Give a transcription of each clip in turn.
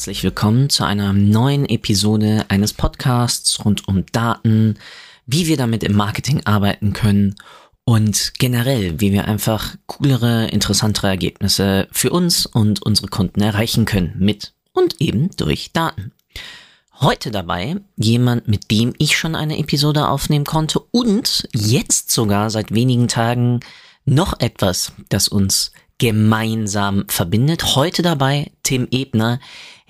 Herzlich willkommen zu einer neuen Episode eines Podcasts rund um Daten, wie wir damit im Marketing arbeiten können und generell, wie wir einfach coolere, interessantere Ergebnisse für uns und unsere Kunden erreichen können mit und eben durch Daten. Heute dabei jemand, mit dem ich schon eine Episode aufnehmen konnte und jetzt sogar seit wenigen Tagen noch etwas, das uns gemeinsam verbindet. Heute dabei Tim Ebner.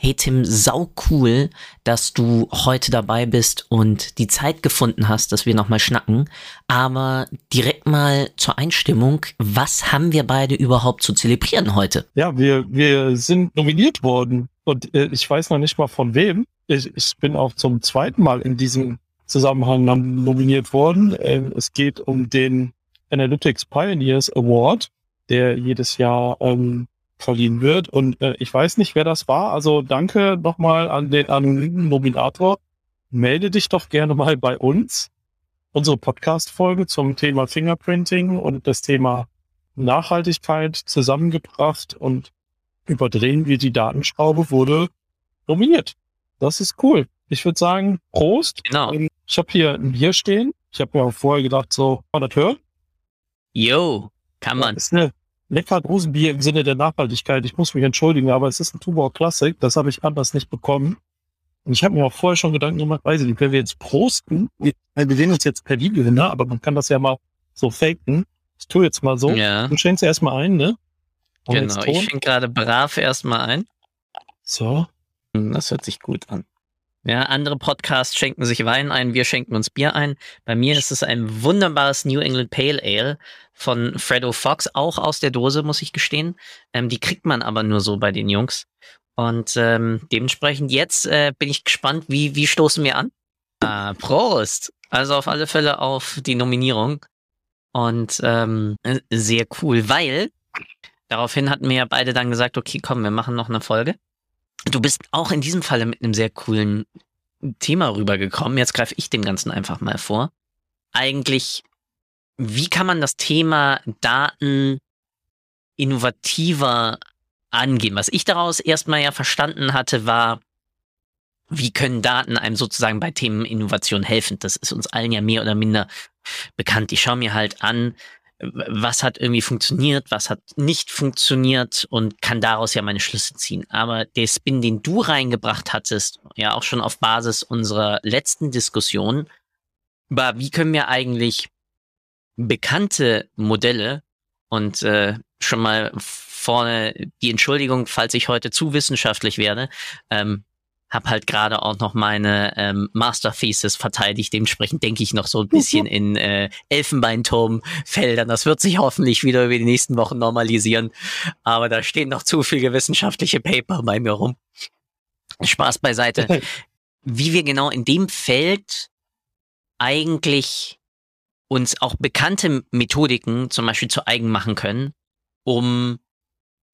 Hey Tim, sau cool, dass du heute dabei bist und die Zeit gefunden hast, dass wir nochmal schnacken. Aber direkt mal zur Einstimmung. Was haben wir beide überhaupt zu zelebrieren heute? Ja, wir, wir sind nominiert worden und äh, ich weiß noch nicht mal von wem. Ich, ich bin auch zum zweiten Mal in diesem Zusammenhang nominiert worden. Äh, es geht um den Analytics Pioneers Award der jedes Jahr ähm, verliehen wird. Und äh, ich weiß nicht, wer das war. Also danke nochmal an den anonymen Nominator. Melde dich doch gerne mal bei uns. Unsere Podcast-Folge zum Thema Fingerprinting und das Thema Nachhaltigkeit zusammengebracht und überdrehen wir die Datenschraube wurde nominiert. Das ist cool. Ich würde sagen, Prost. Genau. Ähm, ich habe hier ein Bier stehen. Ich habe mir auch vorher gedacht, so, kann das hören? Yo, kann man. Das ist eine lecker Dosenbier im Sinne der Nachhaltigkeit. Ich muss mich entschuldigen, aber es ist ein Tuborg Classic. Das habe ich anders nicht bekommen. Und ich habe mir auch vorher schon Gedanken gemacht, weiß ich nicht, wenn wir jetzt prosten, wir, wir sehen uns jetzt per Video ne? aber man kann das ja mal so faken. Ich tue jetzt mal so. Ja. Du schenkst erstmal ein, ne? Und genau, ich schenke gerade brav erstmal ein. So. Hm, das hört sich gut an. Ja, andere Podcasts schenken sich Wein ein, wir schenken uns Bier ein. Bei mir ist es ein wunderbares New England Pale Ale von Fredo Fox, auch aus der Dose, muss ich gestehen. Ähm, die kriegt man aber nur so bei den Jungs. Und ähm, dementsprechend jetzt äh, bin ich gespannt, wie, wie stoßen wir an? Äh, Prost! Also auf alle Fälle auf die Nominierung. Und ähm, sehr cool, weil daraufhin hatten wir ja beide dann gesagt, okay, komm, wir machen noch eine Folge. Du bist auch in diesem Falle mit einem sehr coolen Thema rübergekommen. Jetzt greife ich dem Ganzen einfach mal vor. Eigentlich, wie kann man das Thema Daten innovativer angehen? Was ich daraus erstmal ja verstanden hatte, war, wie können Daten einem sozusagen bei Themen Innovation helfen? Das ist uns allen ja mehr oder minder bekannt. Ich schaue mir halt an, was hat irgendwie funktioniert, was hat nicht funktioniert und kann daraus ja meine Schlüsse ziehen. Aber der Spin, den du reingebracht hattest, ja auch schon auf Basis unserer letzten Diskussion, war, wie können wir eigentlich bekannte Modelle und äh, schon mal vorne die Entschuldigung, falls ich heute zu wissenschaftlich werde, ähm, habe halt gerade auch noch meine ähm, Master Thesis verteidigt. Dementsprechend denke ich noch so ein bisschen in äh, Elfenbeinturmfeldern. Das wird sich hoffentlich wieder über die nächsten Wochen normalisieren. Aber da stehen noch zu viele wissenschaftliche Paper bei mir rum. Spaß beiseite. Wie wir genau in dem Feld eigentlich uns auch bekannte Methodiken zum Beispiel zu eigen machen können, um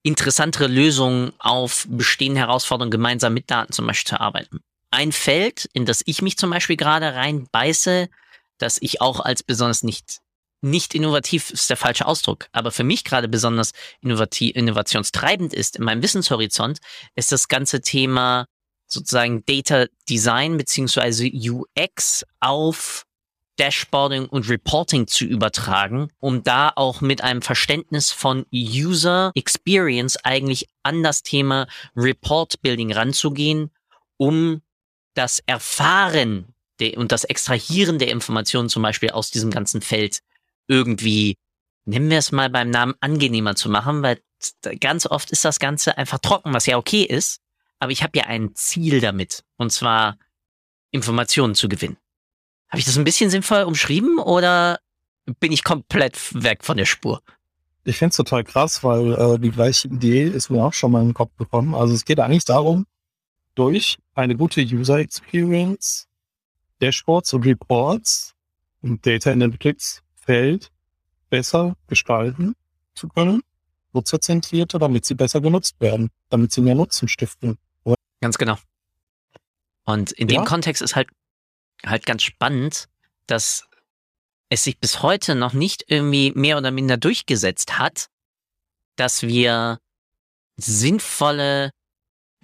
interessantere Lösungen auf bestehende Herausforderungen gemeinsam mit Daten zum Beispiel zu arbeiten. Ein Feld, in das ich mich zum Beispiel gerade reinbeiße, das ich auch als besonders nicht nicht innovativ ist der falsche Ausdruck, aber für mich gerade besonders innovativ, innovationstreibend ist in meinem Wissenshorizont, ist das ganze Thema sozusagen Data Design beziehungsweise UX auf Dashboarding und Reporting zu übertragen, um da auch mit einem Verständnis von User Experience eigentlich an das Thema Report Building ranzugehen, um das Erfahren und das Extrahieren der Informationen zum Beispiel aus diesem ganzen Feld irgendwie, nennen wir es mal beim Namen, angenehmer zu machen, weil ganz oft ist das Ganze einfach trocken, was ja okay ist, aber ich habe ja ein Ziel damit, und zwar Informationen zu gewinnen. Habe ich das ein bisschen sinnvoll umschrieben oder bin ich komplett weg von der Spur? Ich finde es total krass, weil äh, die gleiche Idee ist mir auch schon mal in den Kopf gekommen. Also es geht eigentlich darum, durch eine gute User Experience Dashboards und Reports im Data Analytics Feld besser gestalten zu können, nutzerzentrierter, damit sie besser genutzt werden, damit sie mehr Nutzen stiften. Ganz genau. Und in dem Kontext ist halt halt ganz spannend, dass es sich bis heute noch nicht irgendwie mehr oder minder durchgesetzt hat, dass wir sinnvolle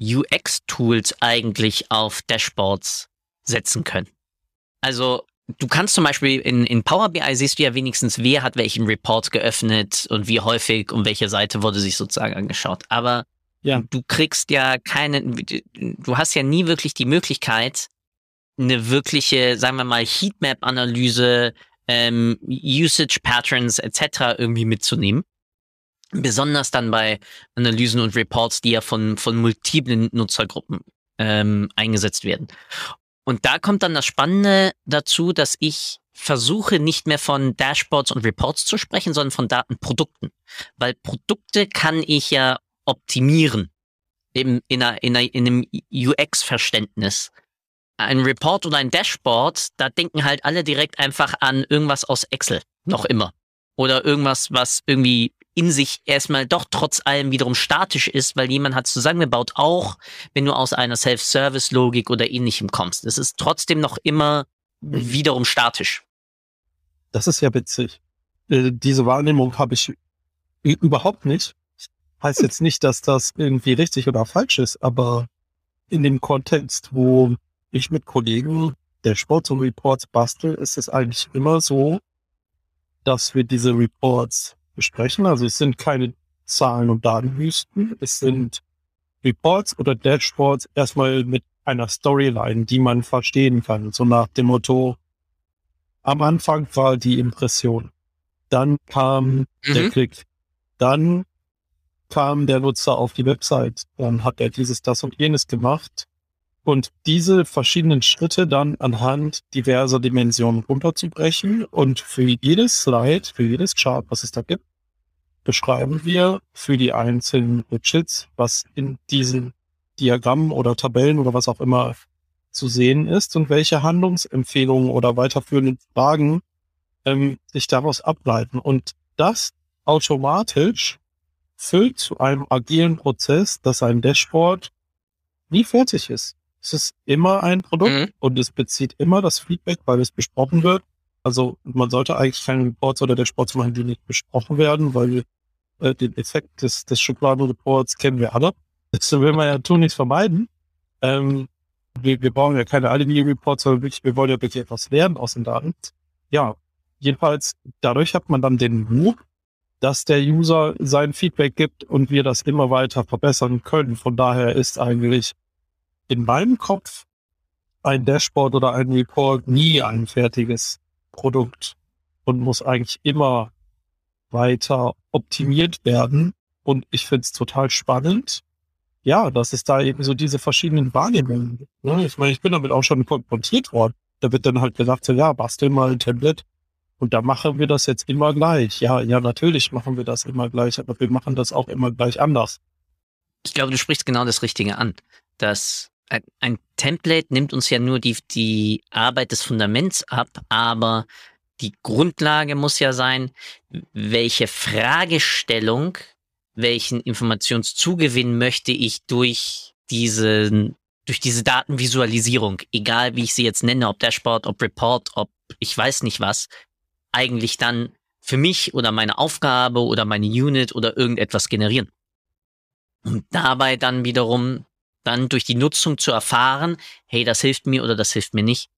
UX-Tools eigentlich auf Dashboards setzen können. Also du kannst zum Beispiel in, in Power BI siehst du ja wenigstens, wer hat welchen Report geöffnet und wie häufig und welche Seite wurde sich sozusagen angeschaut. Aber ja. du kriegst ja keine, du hast ja nie wirklich die Möglichkeit, eine wirkliche, sagen wir mal, Heatmap-Analyse, ähm, Usage Patterns etc. irgendwie mitzunehmen. Besonders dann bei Analysen und Reports, die ja von, von multiplen Nutzergruppen ähm, eingesetzt werden. Und da kommt dann das Spannende dazu, dass ich versuche nicht mehr von Dashboards und Reports zu sprechen, sondern von Datenprodukten. Weil Produkte kann ich ja optimieren im, in, einer, in, einer, in einem UX-Verständnis. Ein Report oder ein Dashboard, da denken halt alle direkt einfach an irgendwas aus Excel. Noch immer. Oder irgendwas, was irgendwie in sich erstmal doch trotz allem wiederum statisch ist, weil jemand hat zusammengebaut, auch wenn du aus einer Self-Service-Logik oder ähnlichem kommst. Es ist trotzdem noch immer wiederum statisch. Das ist ja witzig. Äh, diese Wahrnehmung habe ich überhaupt nicht. Heißt jetzt nicht, dass das irgendwie richtig oder falsch ist, aber in dem Kontext, wo ich mit Kollegen der Sports und Reports bastel, ist es eigentlich immer so, dass wir diese Reports besprechen. Also es sind keine Zahlen und Datenwüsten. Es sind Reports oder Dashboards erstmal mit einer Storyline, die man verstehen kann. So nach dem Motto, am Anfang war die Impression. Dann kam mhm. der Klick. Dann kam der Nutzer auf die Website. Dann hat er dieses, das und jenes gemacht. Und diese verschiedenen Schritte dann anhand diverser Dimensionen runterzubrechen und für jedes Slide, für jedes Chart, was es da gibt, beschreiben wir für die einzelnen Widgets, was in diesen Diagrammen oder Tabellen oder was auch immer zu sehen ist und welche Handlungsempfehlungen oder weiterführenden Fragen ähm, sich daraus ableiten. Und das automatisch füllt zu einem agilen Prozess, dass ein Dashboard nie fertig ist. Es ist immer ein Produkt mhm. und es bezieht immer das Feedback, weil es besprochen wird. Also man sollte eigentlich keine Reports oder Dashboards machen, die nicht besprochen werden, weil äh, den Effekt des, des Schubladenreports kennen wir alle. Das will man ja tun, nichts vermeiden. Ähm, wir, wir brauchen ja keine Alibi-Reports, sondern wirklich, wir wollen ja wirklich etwas lernen aus den Daten. Ja, jedenfalls dadurch hat man dann den Loop, dass der User sein Feedback gibt und wir das immer weiter verbessern können. Von daher ist eigentlich in meinem Kopf ein Dashboard oder ein Report nie ein fertiges Produkt und muss eigentlich immer weiter optimiert werden. Und ich finde es total spannend, ja, dass es da eben so diese verschiedenen Wahrnehmungen gibt. Ne? Ich meine, ich bin damit auch schon konfrontiert worden. Da wird dann halt gesagt, so, ja, bastel mal ein Tablet und da machen wir das jetzt immer gleich. Ja, ja, natürlich machen wir das immer gleich, aber wir machen das auch immer gleich anders. Ich glaube, du sprichst genau das Richtige an. Dass ein, ein Template nimmt uns ja nur die, die Arbeit des Fundaments ab, aber die Grundlage muss ja sein, welche Fragestellung, welchen Informationszugewinn möchte ich durch diesen durch diese Datenvisualisierung, egal wie ich sie jetzt nenne, ob Dashboard, ob Report, ob ich weiß nicht was, eigentlich dann für mich oder meine Aufgabe oder meine Unit oder irgendetwas generieren. Und dabei dann wiederum dann durch die Nutzung zu erfahren, hey, das hilft mir oder das hilft mir nicht.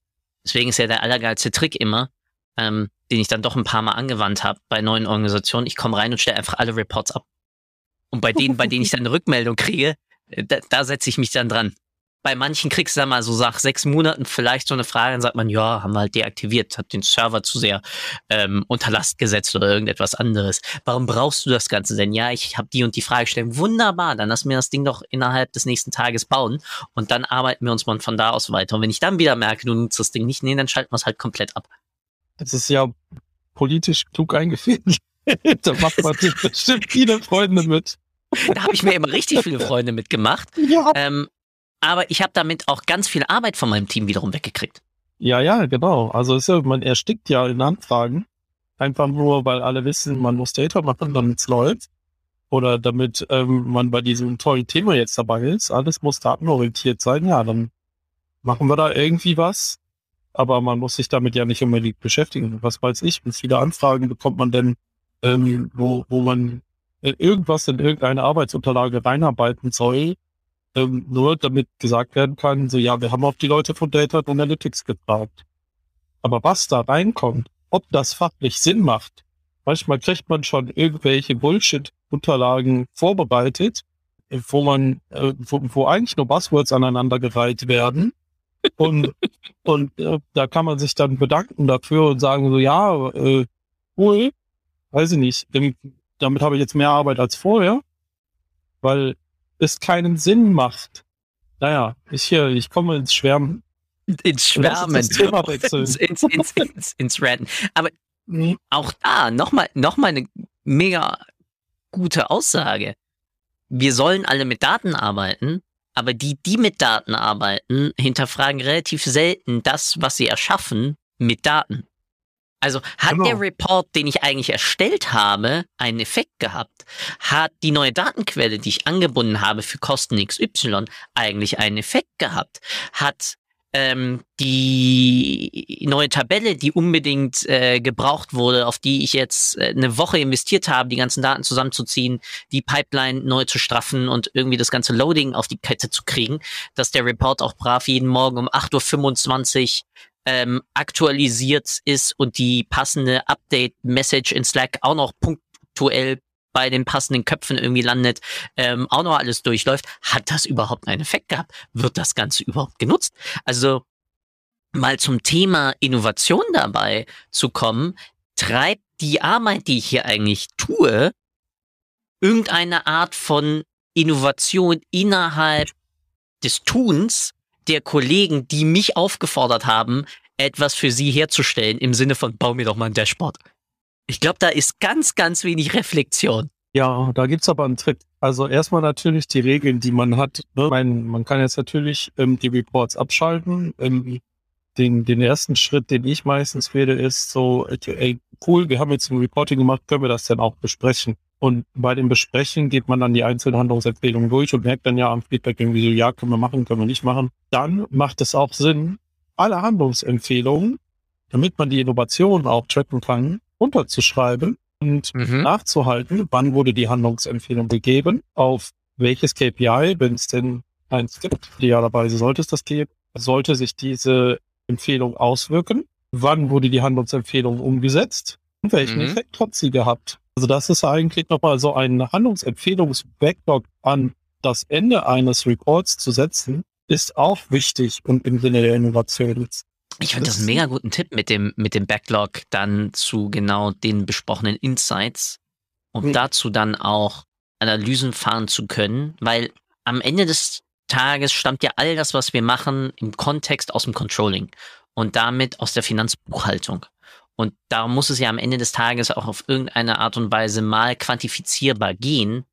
Deswegen ist ja der allergeilste Trick immer, ähm, den ich dann doch ein paar Mal angewandt habe bei neuen Organisationen. Ich komme rein und stelle einfach alle Reports ab. Und bei denen, bei denen ich dann eine Rückmeldung kriege, äh, da, da setze ich mich dann dran bei manchen kriegst du dann mal so nach sechs Monaten vielleicht so eine Frage, dann sagt man, ja, haben wir halt deaktiviert, hat den Server zu sehr ähm, unter Last gesetzt oder irgendetwas anderes. Warum brauchst du das Ganze denn? Ja, ich habe die und die Fragestellung. Wunderbar, dann lass mir das Ding doch innerhalb des nächsten Tages bauen und dann arbeiten wir uns mal von da aus weiter. Und wenn ich dann wieder merke, du nutzt das Ding nicht, nee, dann schalten wir es halt komplett ab. Das ist ja politisch klug eingeführt. da macht man bestimmt viele Freunde mit. Da habe ich mir immer richtig viele Freunde mitgemacht. Ja. Ähm, aber ich habe damit auch ganz viel Arbeit von meinem Team wiederum weggekriegt. Ja, ja, genau. Also ja, man erstickt ja in Anfragen. Einfach nur, weil alle wissen, man muss Data machen, damit es läuft. Oder damit ähm, man bei diesem tollen Thema jetzt dabei ist. Alles muss datenorientiert sein. Ja, dann machen wir da irgendwie was. Aber man muss sich damit ja nicht unbedingt beschäftigen. Was weiß ich, wie viele Anfragen bekommt man denn, ähm, wo, wo man irgendwas in irgendeine Arbeitsunterlage reinarbeiten soll, ähm, nur damit gesagt werden kann, so ja, wir haben auch die Leute von Data Analytics gefragt. Aber was da reinkommt, ob das fachlich Sinn macht, manchmal kriegt man schon irgendwelche Bullshit-Unterlagen vorbereitet, wo man, äh, wo, wo eigentlich nur Buzzwords aneinandergereiht werden. Und, und äh, da kann man sich dann bedanken dafür und sagen so, ja, äh, cool, weiß ich nicht, damit habe ich jetzt mehr Arbeit als vorher, weil es keinen Sinn macht. Naja, ich hier, ich komme ins Schwärmen. Ins Schwärmen. Das wechseln. ins, ins, ins, ins, ins Ranten. Aber mhm. auch da nochmal noch mal eine mega gute Aussage. Wir sollen alle mit Daten arbeiten, aber die, die mit Daten arbeiten, hinterfragen relativ selten das, was sie erschaffen, mit Daten. Also hat genau. der Report, den ich eigentlich erstellt habe, einen Effekt gehabt? Hat die neue Datenquelle, die ich angebunden habe für Kosten XY, eigentlich einen Effekt gehabt? Hat ähm, die neue Tabelle, die unbedingt äh, gebraucht wurde, auf die ich jetzt äh, eine Woche investiert habe, die ganzen Daten zusammenzuziehen, die Pipeline neu zu straffen und irgendwie das ganze Loading auf die Kette zu kriegen, dass der Report auch brav jeden Morgen um 8.25 Uhr ähm, aktualisiert ist und die passende Update-Message in Slack auch noch punktuell bei den passenden Köpfen irgendwie landet, ähm, auch noch alles durchläuft, hat das überhaupt einen Effekt gehabt? Wird das Ganze überhaupt genutzt? Also mal zum Thema Innovation dabei zu kommen, treibt die Arbeit, die ich hier eigentlich tue, irgendeine Art von Innovation innerhalb des Tuns der Kollegen, die mich aufgefordert haben, etwas für sie herzustellen, im Sinne von, bau mir doch mal ein Dashboard. Ich glaube, da ist ganz, ganz wenig Reflexion. Ja, da gibt's aber einen Trick. Also erstmal natürlich die Regeln, die man hat. Ne? Man, man kann jetzt natürlich ähm, die Reports abschalten. Ähm, den, den ersten Schritt, den ich meistens wähle, ist so, ey, cool, wir haben jetzt ein Reporting gemacht, können wir das denn auch besprechen? Und bei dem Besprechen geht man dann die einzelnen Handlungsempfehlungen durch und merkt dann ja am Feedback irgendwie so, ja, können wir machen, können wir nicht machen. Dann macht es auch Sinn, alle Handlungsempfehlungen, damit man die Innovation auch tracken kann, runterzuschreiben und mhm. nachzuhalten, wann wurde die Handlungsempfehlung gegeben, auf welches KPI, wenn es denn eins gibt, idealerweise sollte es das geben, sollte sich diese Empfehlung auswirken, wann wurde die Handlungsempfehlung umgesetzt und welchen mhm. Effekt hat sie gehabt. Also das ist eigentlich nochmal so ein Handlungsempfehlungs-Backlog an das Ende eines Reports zu setzen, ist auch wichtig und im Sinne der Innovation. Ich finde das einen mega guten Tipp mit dem, mit dem Backlog dann zu genau den besprochenen Insights, um mhm. dazu dann auch Analysen fahren zu können, weil am Ende des Tages stammt ja all das, was wir machen, im Kontext aus dem Controlling und damit aus der Finanzbuchhaltung. Und da muss es ja am Ende des Tages auch auf irgendeine Art und Weise mal quantifizierbar gehen,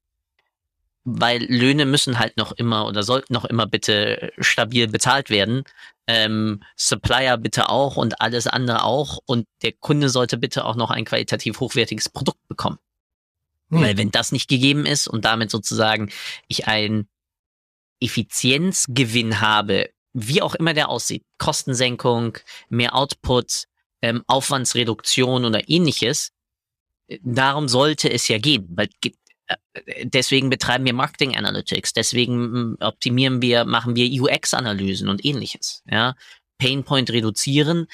weil Löhne müssen halt noch immer oder sollten noch immer bitte stabil bezahlt werden. Ähm, Supplier bitte auch und alles andere auch. Und der Kunde sollte bitte auch noch ein qualitativ hochwertiges Produkt bekommen. Hm. Weil wenn das nicht gegeben ist und damit sozusagen ich einen Effizienzgewinn habe, wie auch immer der aussieht, Kostensenkung, mehr Output, ähm, Aufwandsreduktion oder ähnliches. Darum sollte es ja gehen, weil äh, deswegen betreiben wir Marketing Analytics, deswegen optimieren wir, machen wir UX-Analysen und ähnliches. Ja, Painpoint reduzieren,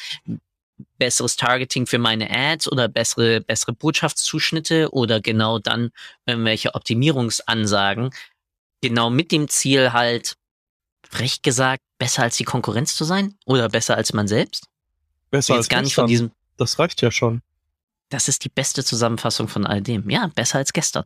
besseres Targeting für meine Ads oder bessere bessere Botschaftszuschnitte oder genau dann irgendwelche Optimierungsansagen, genau mit dem Ziel halt recht gesagt besser als die Konkurrenz zu sein oder besser als man selbst. Besser als gar nicht von diesem. Das reicht ja schon. Das ist die beste Zusammenfassung von all dem. Ja, besser als gestern.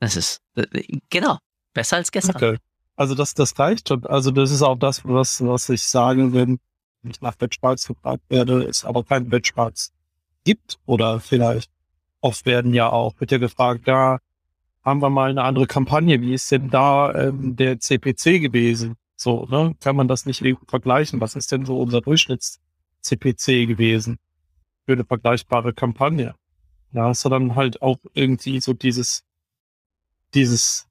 Das ist, äh, genau, besser als gestern. Okay. Also das, das reicht schon. Also das ist auch das, was, was ich sage, wenn ich nach Benchmarks gefragt werde, es aber kein Benchmarks gibt oder vielleicht oft werden ja auch, wird ja gefragt, ja, haben wir mal eine andere Kampagne, wie ist denn da ähm, der CPC gewesen? So, ne? Kann man das nicht vergleichen? Was ist denn so unser Durchschnitts CPC gewesen für eine vergleichbare Kampagne. Da hast du dann halt auch irgendwie so dieses, dieses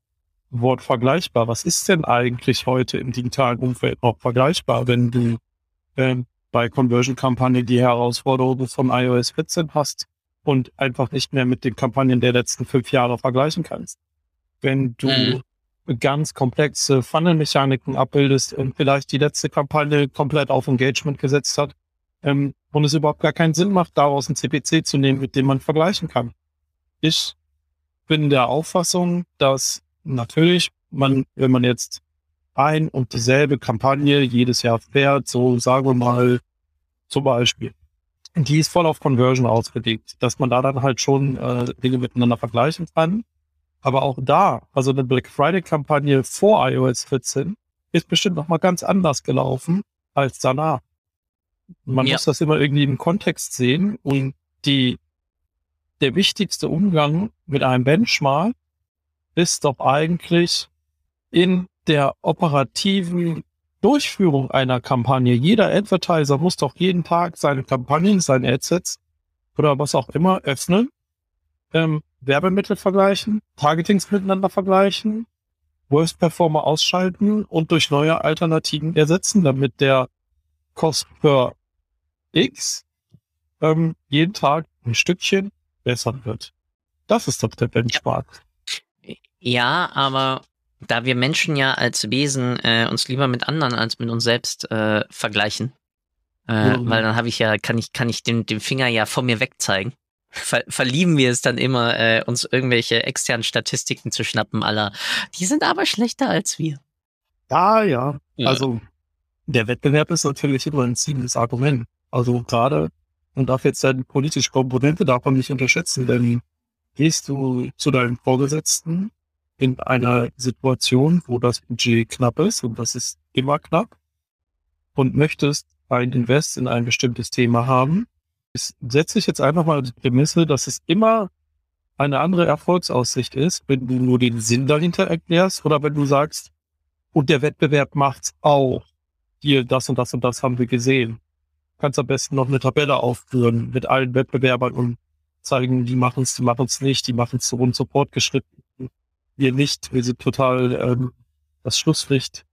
Wort vergleichbar. Was ist denn eigentlich heute im digitalen Umfeld noch vergleichbar, wenn du ähm, bei Conversion-Kampagnen die Herausforderungen von iOS 14 hast und einfach nicht mehr mit den Kampagnen der letzten fünf Jahre vergleichen kannst? Wenn du mhm. ganz komplexe Funnel-Mechaniken abbildest und vielleicht die letzte Kampagne komplett auf Engagement gesetzt hat, ähm, und es überhaupt gar keinen Sinn macht, daraus ein CPC zu nehmen, mit dem man vergleichen kann. Ich bin der Auffassung, dass natürlich man, wenn man jetzt ein und dieselbe Kampagne jedes Jahr fährt, so sagen wir mal zum Beispiel, die ist voll auf Conversion ausgelegt, dass man da dann halt schon äh, Dinge miteinander vergleichen kann. Aber auch da, also eine Black Friday Kampagne vor iOS 14 ist bestimmt noch mal ganz anders gelaufen als danach. Man ja. muss das immer irgendwie im Kontext sehen und die, der wichtigste Umgang mit einem Benchmark ist doch eigentlich in der operativen Durchführung einer Kampagne. Jeder Advertiser muss doch jeden Tag seine Kampagnen, seine Adsets oder was auch immer öffnen, ähm, Werbemittel vergleichen, Targetings miteinander vergleichen, Worst Performer ausschalten und durch neue Alternativen ersetzen, damit der Cost per X ähm, jeden Tag ein Stückchen besser wird. Das ist doch der Benchmark. Ja, aber da wir Menschen ja als Wesen äh, uns lieber mit anderen als mit uns selbst äh, vergleichen, äh, mhm. weil dann habe ich ja, kann ich, kann ich den, den Finger ja von mir wegzeigen. Ver verlieben wir es dann immer, äh, uns irgendwelche externen Statistiken zu schnappen, aller. Die sind aber schlechter als wir. Ja, ja. ja. Also der Wettbewerb ist natürlich immer ein ziehendes Argument. Also gerade, man darf jetzt seine politische Komponente davon nicht unterschätzen, denn gehst du zu deinem Vorgesetzten in einer Situation, wo das Budget knapp ist, und das ist immer knapp, und möchtest ein Invest in ein bestimmtes Thema haben, setze ich jetzt einfach mal die Prämisse, dass es immer eine andere Erfolgsaussicht ist, wenn du nur den Sinn dahinter erklärst oder wenn du sagst, und der Wettbewerb macht's auch. Hier, das und das und das haben wir gesehen kannst am besten noch eine Tabelle aufführen mit allen Wettbewerbern und zeigen, die machen es, die machen es nicht, die machen es so und so fortgeschritten. Wir nicht, wir sind total ähm, das Schlusslicht.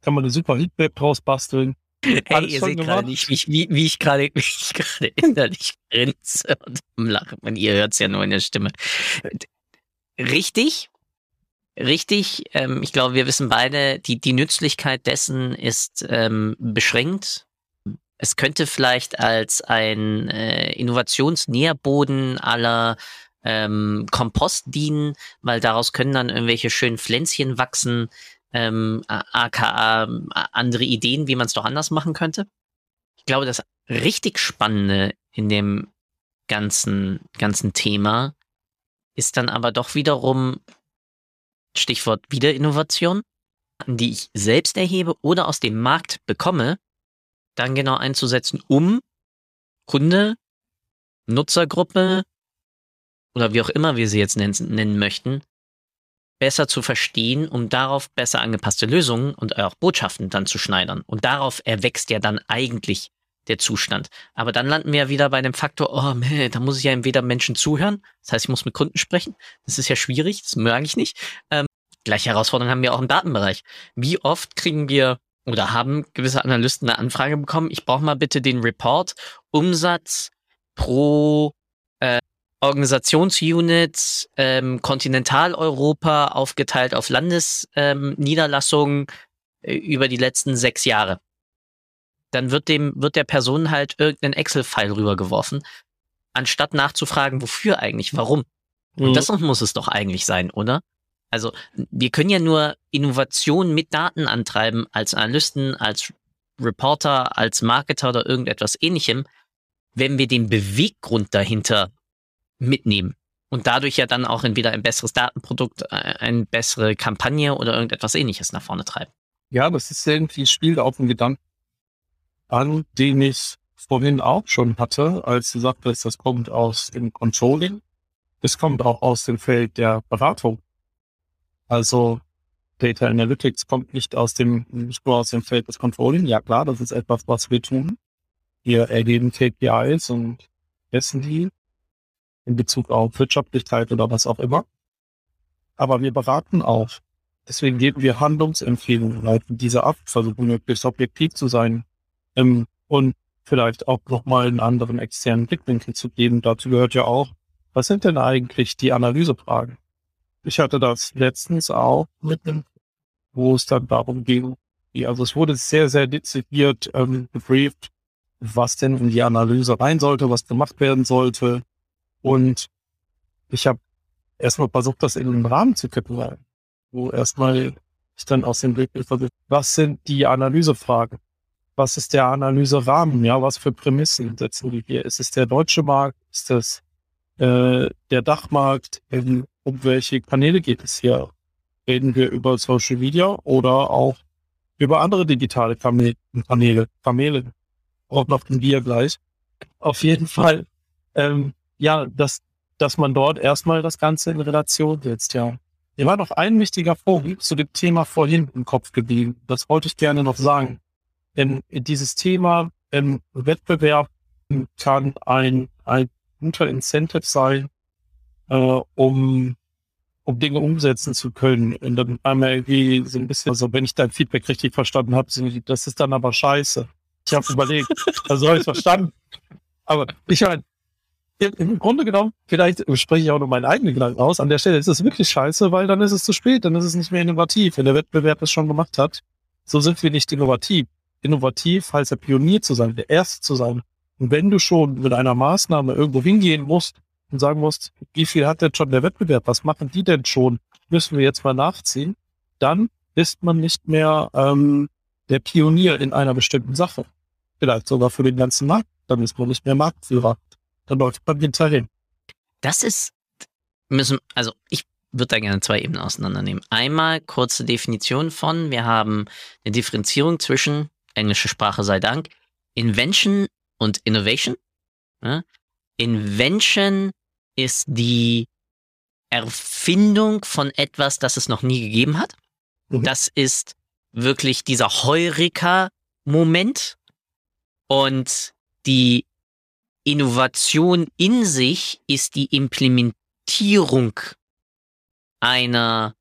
Kann man eine super Heatmap draus basteln. Hey, ihr seht gerade nicht, wie, wie, ich gerade wie ich gerade innerlich grinse und lache. Man, ihr hört es ja nur in der Stimme. Richtig, richtig. Ähm, ich glaube, wir wissen beide, die, die Nützlichkeit dessen ist ähm, beschränkt es könnte vielleicht als ein äh, Innovationsnährboden aller ähm, Kompost dienen, weil daraus können dann irgendwelche schönen Pflänzchen wachsen, ähm, aka andere Ideen, wie man es doch anders machen könnte. Ich glaube, das richtig Spannende in dem ganzen, ganzen Thema ist dann aber doch wiederum Stichwort Wiederinnovation, die ich selbst erhebe oder aus dem Markt bekomme, dann genau einzusetzen, um Kunde, Nutzergruppe oder wie auch immer wir sie jetzt nennen, nennen möchten, besser zu verstehen, um darauf besser angepasste Lösungen und auch Botschaften dann zu schneidern. Und darauf erwächst ja dann eigentlich der Zustand. Aber dann landen wir ja wieder bei dem Faktor, oh, man, da muss ich ja entweder Menschen zuhören, das heißt, ich muss mit Kunden sprechen. Das ist ja schwierig, das mag ich nicht. Ähm, gleiche Herausforderung haben wir auch im Datenbereich. Wie oft kriegen wir oder haben gewisse Analysten eine Anfrage bekommen, ich brauche mal bitte den Report Umsatz pro äh, Organisationsunit ähm, Kontinentaleuropa aufgeteilt auf Landesniederlassungen ähm, äh, über die letzten sechs Jahre. Dann wird dem wird der Person halt irgendein Excel-File rübergeworfen, anstatt nachzufragen, wofür eigentlich, warum. Und mhm. das muss es doch eigentlich sein, oder? Also wir können ja nur Innovation mit Daten antreiben als Analysten, als Reporter, als Marketer oder irgendetwas ähnlichem, wenn wir den Beweggrund dahinter mitnehmen und dadurch ja dann auch entweder ein besseres Datenprodukt, äh, eine bessere Kampagne oder irgendetwas ähnliches nach vorne treiben. Ja, das ist irgendwie Spiel auf den Gedanken an, den ich vorhin auch schon hatte, als du sagtest, das kommt aus dem Controlling. Das kommt auch aus dem Feld der Beratung. Also Data Analytics kommt nicht aus dem, nicht nur aus dem Feld des Controlling. Ja klar, das ist etwas, was wir tun. Wir erheben KPIs und messen die in Bezug auf Wirtschaftlichkeit oder was auch immer. Aber wir beraten auch. Deswegen geben wir Handlungsempfehlungen, leiten diese ab, versuchen möglichst objektiv zu sein ähm, und vielleicht auch nochmal einen anderen externen Blickwinkel zu geben. Dazu gehört ja auch, was sind denn eigentlich die Analysefragen? Ich hatte das letztens auch mit einem, wo es dann darum ging, also es wurde sehr, sehr dezidiert ähm, gebrieft, was denn in die Analyse rein sollte, was gemacht werden sollte. Und ich habe erstmal versucht, das in den Rahmen zu kippen, wo erstmal ich dann aus dem Blick versucht, was sind die Analysefragen? Was ist der Analyserahmen? Ja, was für Prämissen setzen wir hier? Ist es der deutsche Markt? Ist es äh, der Dachmarkt? In, um welche Kanäle geht es hier? Reden wir über Social Media oder auch über andere digitale Kanäle, Kanäle, auch noch den wir gleich. Auf jeden Fall, ähm, ja, dass, dass man dort erstmal das Ganze in Relation setzt, ja. Mir war noch ein wichtiger Punkt zu dem Thema vorhin im Kopf geblieben. Das wollte ich gerne noch sagen. Denn dieses Thema ähm, Wettbewerb kann ein, ein guter Incentive sein, äh, um um Dinge umsetzen zu können. Und dann einmal irgendwie so ein bisschen, also wenn ich dein Feedback richtig verstanden habe, das ist dann aber scheiße. Ich habe überlegt, also habe ich verstanden. Aber ich meine, im Grunde genommen, vielleicht spreche ich auch nur meinen eigenen Gedanken aus. An der Stelle ist es wirklich scheiße, weil dann ist es zu spät, dann ist es nicht mehr innovativ. Wenn der Wettbewerb es schon gemacht hat, so sind wir nicht innovativ. Innovativ heißt ja Pionier zu sein, der Erste zu sein. Und wenn du schon mit einer Maßnahme irgendwo hingehen musst, und sagen musst, wie viel hat denn schon der Wettbewerb? Was machen die denn schon? Müssen wir jetzt mal nachziehen? Dann ist man nicht mehr ähm, der Pionier in einer bestimmten Sache. Vielleicht sogar für den ganzen Markt. Dann ist man nicht mehr Marktführer. Dann läuft man hinterhin. Das ist, müssen, also ich würde da gerne zwei Ebenen auseinandernehmen. Einmal kurze Definition von, wir haben eine Differenzierung zwischen, englische Sprache sei Dank, Invention und Innovation. Invention ist die Erfindung von etwas, das es noch nie gegeben hat. Mhm. Das ist wirklich dieser Heureka-Moment. Und die Innovation in sich ist die Implementierung einer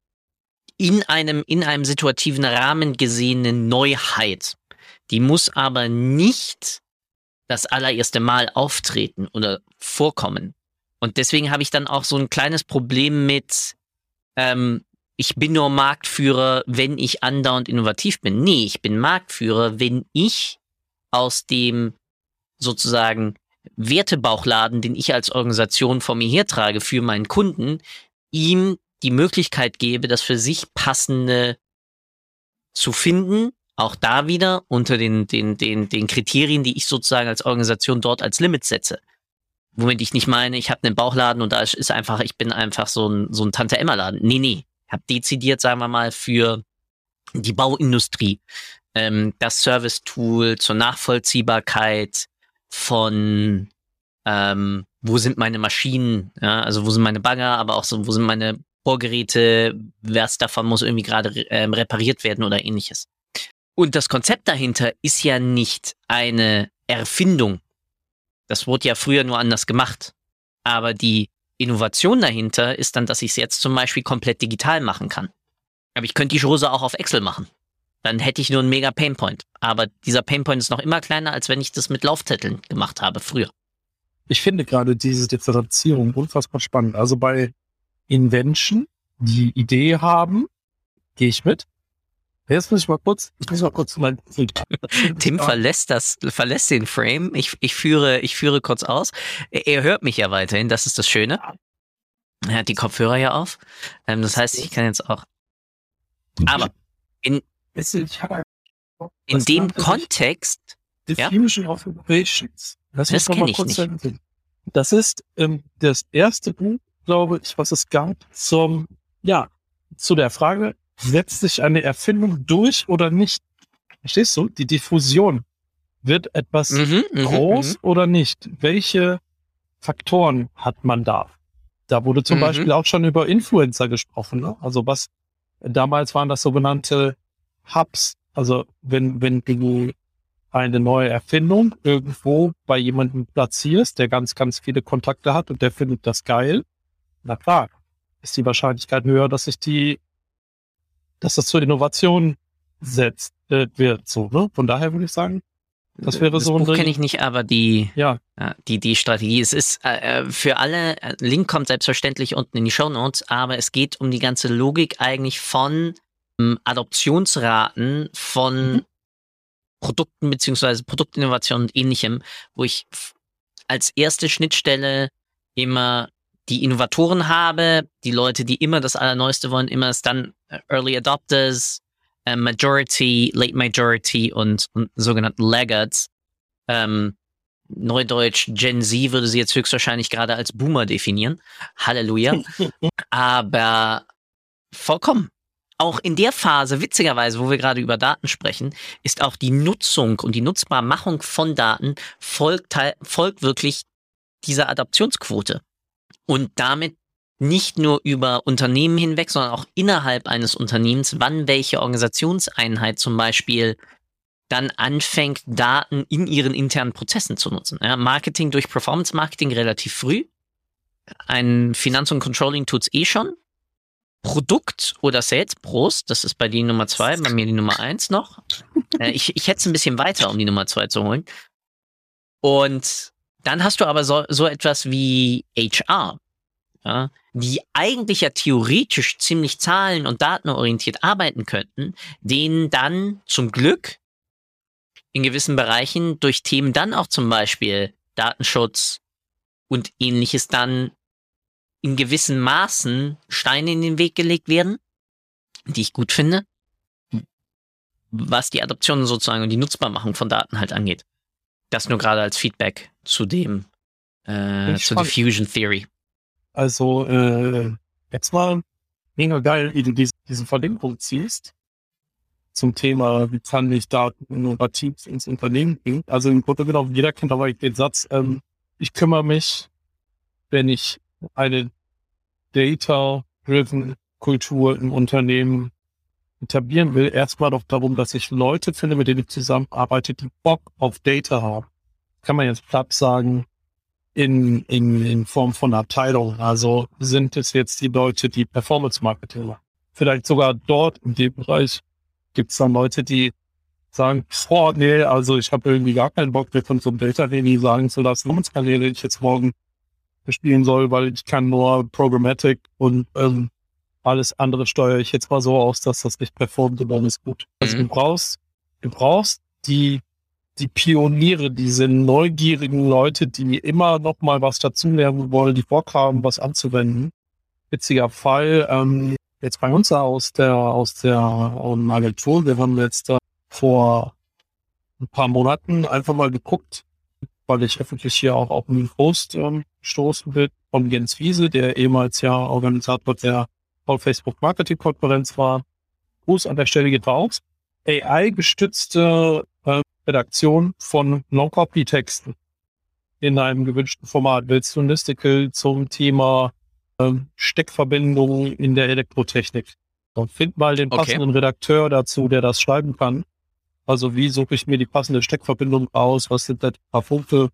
in einem, in einem situativen Rahmen gesehenen Neuheit. Die muss aber nicht das allererste Mal auftreten oder vorkommen. Und deswegen habe ich dann auch so ein kleines Problem mit, ähm, ich bin nur Marktführer, wenn ich andauernd innovativ bin. Nee, ich bin Marktführer, wenn ich aus dem sozusagen Wertebauchladen, den ich als Organisation vor mir hertrage für meinen Kunden, ihm die Möglichkeit gebe, das für sich passende zu finden, auch da wieder unter den, den, den, den Kriterien, die ich sozusagen als Organisation dort als Limit setze womit ich nicht meine, ich habe einen Bauchladen und da ist einfach, ich bin einfach so ein, so ein Tante-Emma-Laden. Nee, nee. Ich habe dezidiert, sagen wir mal, für die Bauindustrie ähm, das Service-Tool zur Nachvollziehbarkeit von ähm, wo sind meine Maschinen, ja, also wo sind meine Bagger, aber auch so, wo sind meine Bohrgeräte, was davon muss irgendwie gerade ähm, repariert werden oder ähnliches. Und das Konzept dahinter ist ja nicht eine Erfindung das wurde ja früher nur anders gemacht. Aber die Innovation dahinter ist dann, dass ich es jetzt zum Beispiel komplett digital machen kann. Aber ich könnte die Chose auch auf Excel machen. Dann hätte ich nur einen mega Painpoint. Aber dieser Painpoint ist noch immer kleiner, als wenn ich das mit Laufzetteln gemacht habe früher. Ich finde gerade diese Differenzierung unfassbar spannend. Also bei Invention, die Idee haben, gehe ich mit. Jetzt muss ich mal kurz, ich muss mal kurz mein. Tim verlässt das, verlässt den Frame. Ich, ich führe, ich führe kurz aus. Er hört mich ja weiterhin, das ist das Schöne. Er hat die Kopfhörer ja auf. Ähm, das heißt, ich kann jetzt auch. Aber in, in dem Kontext. Ja? Das, das kenne ich nicht. Sagen. Das ist ähm, das erste Buch, glaube ich, was es gab zum, ja, zu der Frage, setzt sich eine Erfindung durch oder nicht? Verstehst du? Die Diffusion. Wird etwas mhm, mhm groß mhm. oder nicht? Welche Faktoren hat man da? Da wurde zum mhm. Beispiel auch schon über Influencer gesprochen. Ne? Also was damals waren das sogenannte Hubs. Also wenn, wenn du eine neue Erfindung irgendwo bei jemandem platzierst, der ganz, ganz viele Kontakte hat und der findet das geil, na klar, ist die Wahrscheinlichkeit höher, dass sich die, dass das zur Innovation setzt, äh, wird, so, ne? Von daher würde ich sagen, das wäre das so Buch ein kenne ich nicht, aber die, ja, ja, die, die Strategie. Es ist äh, äh, für alle, äh, Link kommt selbstverständlich unten in die Show Notes, aber es geht um die ganze Logik eigentlich von ähm, Adoptionsraten von Mhm. Produkten beziehungsweise Produktinnovation und ähnlichem, wo ich als erste Schnittstelle immer die Innovatoren habe, die Leute, die immer das Allerneueste wollen, immer es dann äh, Early Adopters, äh, Majority, Late Majority und, und sogenannten Laggards. Ähm, Neudeutsch Gen Z würde sie jetzt höchstwahrscheinlich gerade als Boomer definieren. Halleluja. Aber vollkommen. Auch in der Phase, witzigerweise, wo wir gerade über Daten sprechen, ist auch die Nutzung und die Nutzbarmachung von Daten folgt, teil- folgt wirklich dieser Adaptionsquote. Und damit nicht nur über Unternehmen hinweg, sondern auch innerhalb eines Unternehmens, wann welche Organisationseinheit zum Beispiel dann anfängt, Daten in ihren internen Prozessen zu nutzen. Ja, Marketing durch Performance Marketing relativ früh. Ein Finanz- und Controlling tut's eh schon. Produkt oder Sales Prost, das ist bei dir Nummer zwei, bei mir die Nummer eins noch. Ich, ich hätte es ein bisschen weiter, um die Nummer zwei zu holen. Und dann hast du aber so, so etwas wie HR, ja, die eigentlich ja theoretisch ziemlich zahlen- und datenorientiert arbeiten könnten, denen dann zum Glück in gewissen Bereichen durch Themen dann auch zum Beispiel Datenschutz und ähnliches dann in gewissen Maßen Steine in den Weg gelegt werden, die ich gut finde, was die Adoption sozusagen und die Nutzbarmachung von Daten halt angeht. Das nur gerade als Feedback zu dem, äh, zu der spannend. Fusion Theory. Also, äh, jetzt mal mega geil, wie du diese, diese Verlinkung ziehst zum Thema, wie kann ich Daten innovativ ins Unternehmen bringen. Also im Grunde genommen, jeder kennt aber den Satz, ähm, ich kümmere mich, wenn ich eine data-driven Kultur im Unternehmen etablieren will, erstmal doch darum, dass ich Leute finde, mit denen ich zusammenarbeite, die Bock auf Data haben. Kann man jetzt platt sagen, in, in, in Form von Abteilung. Also sind es jetzt die Leute, die Performance Marketing machen. Vielleicht sogar dort in dem Bereich gibt es dann Leute, die sagen, oh nee, also ich habe irgendwie gar keinen Bock, mir von so einem Lady sagen zu lassen, was Kanäle ich jetzt morgen bespielen soll, weil ich kann nur Programmatic und ähm, alles andere steuere ich jetzt mal so aus, dass das nicht performt und dann ist gut. Also Mhm. du brauchst, du brauchst die die Pioniere, diese neugierigen Leute, die immer noch mal was dazulernen wollen, die Bock haben, was anzuwenden. Witziger Fall, ähm, jetzt bei uns aus der, aus der ähm, Agentur, wir haben jetzt äh, vor ein paar Monaten einfach mal geguckt, weil ich öffentlich hier auch auf einen Post ähm, stoßen will von Jens Wiese, der ehemals ja Organisator der All Facebook Marketing Konferenz war. Gruß an der Stelle geht raus. AI-gestützte äh, Redaktion von Long-Copy-Texten in einem gewünschten Format. Willst du ein Listicle zum Thema ähm, Steckverbindungen in der Elektrotechnik? Dann find mal den Okay. passenden Redakteur dazu, der das schreiben kann. Also wie suche ich mir die passende Steckverbindung aus? Was sind da die paar Punkte?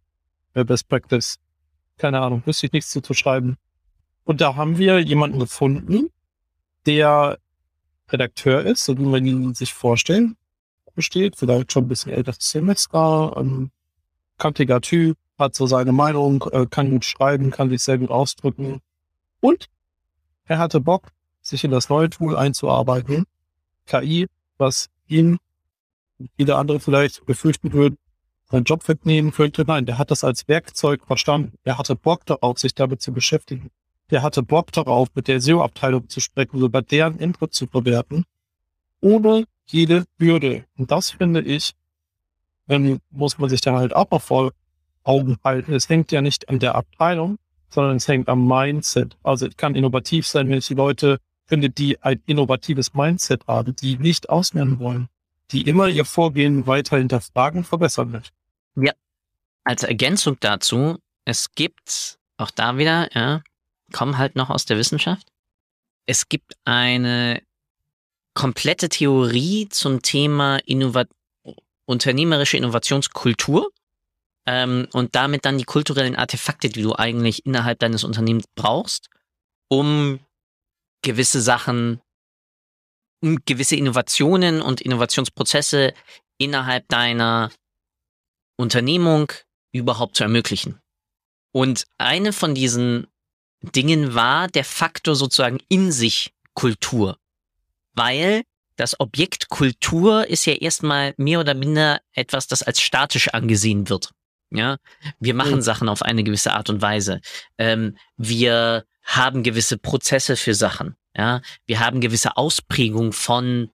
Best Practice. Keine Ahnung, wüsste ich nichts zu, zu schreiben. Und da haben wir jemanden gefunden, der Redakteur ist, so wie man ihn sich vorstellen besteht, vielleicht schon ein bisschen älteres Semester, ähm, kantiger Typ, hat so seine Meinung, äh, kann gut schreiben, kann sich sehr gut ausdrücken. Und er hatte Bock, sich in das neue Tool einzuarbeiten. KI, was ihn, jeder andere vielleicht befürchten würde, seinen Job wegnehmen könnte. Nein, der hat das als Werkzeug verstanden. Er hatte Bock darauf, sich damit zu beschäftigen. Der hatte Bock darauf, mit der SEO-Abteilung zu sprechen, sogar deren Input zu bewerten, ohne jede Hürde. Und das finde ich, ähm, muss man sich da halt auch noch vor Augen halten. Es hängt ja nicht an der Abteilung, sondern es hängt am Mindset. Also es kann innovativ sein, wenn ich die Leute finde, die ein innovatives Mindset haben, die nicht auslernen wollen, die immer ihr Vorgehen weiter hinterfragen und verbessern möchten. Als Ergänzung dazu, es gibt auch da wieder, ja, kommen halt noch aus der Wissenschaft. Es gibt eine komplette Theorie zum Thema Innovat unternehmerische Innovationskultur ähm, und damit dann die kulturellen Artefakte, die du eigentlich innerhalb deines Unternehmens brauchst, um gewisse Sachen, um gewisse Innovationen und Innovationsprozesse innerhalb deiner Unternehmung überhaupt zu ermöglichen. Und eine von diesen Dingen war der Faktor sozusagen in sich Kultur. Weil das Objekt Kultur ist ja erstmal mehr oder minder etwas, das als statisch angesehen wird. Ja, wir machen mhm. Sachen auf eine gewisse Art und Weise. Ähm, wir haben gewisse Prozesse für Sachen. Ja, wir haben gewisse Ausprägungen von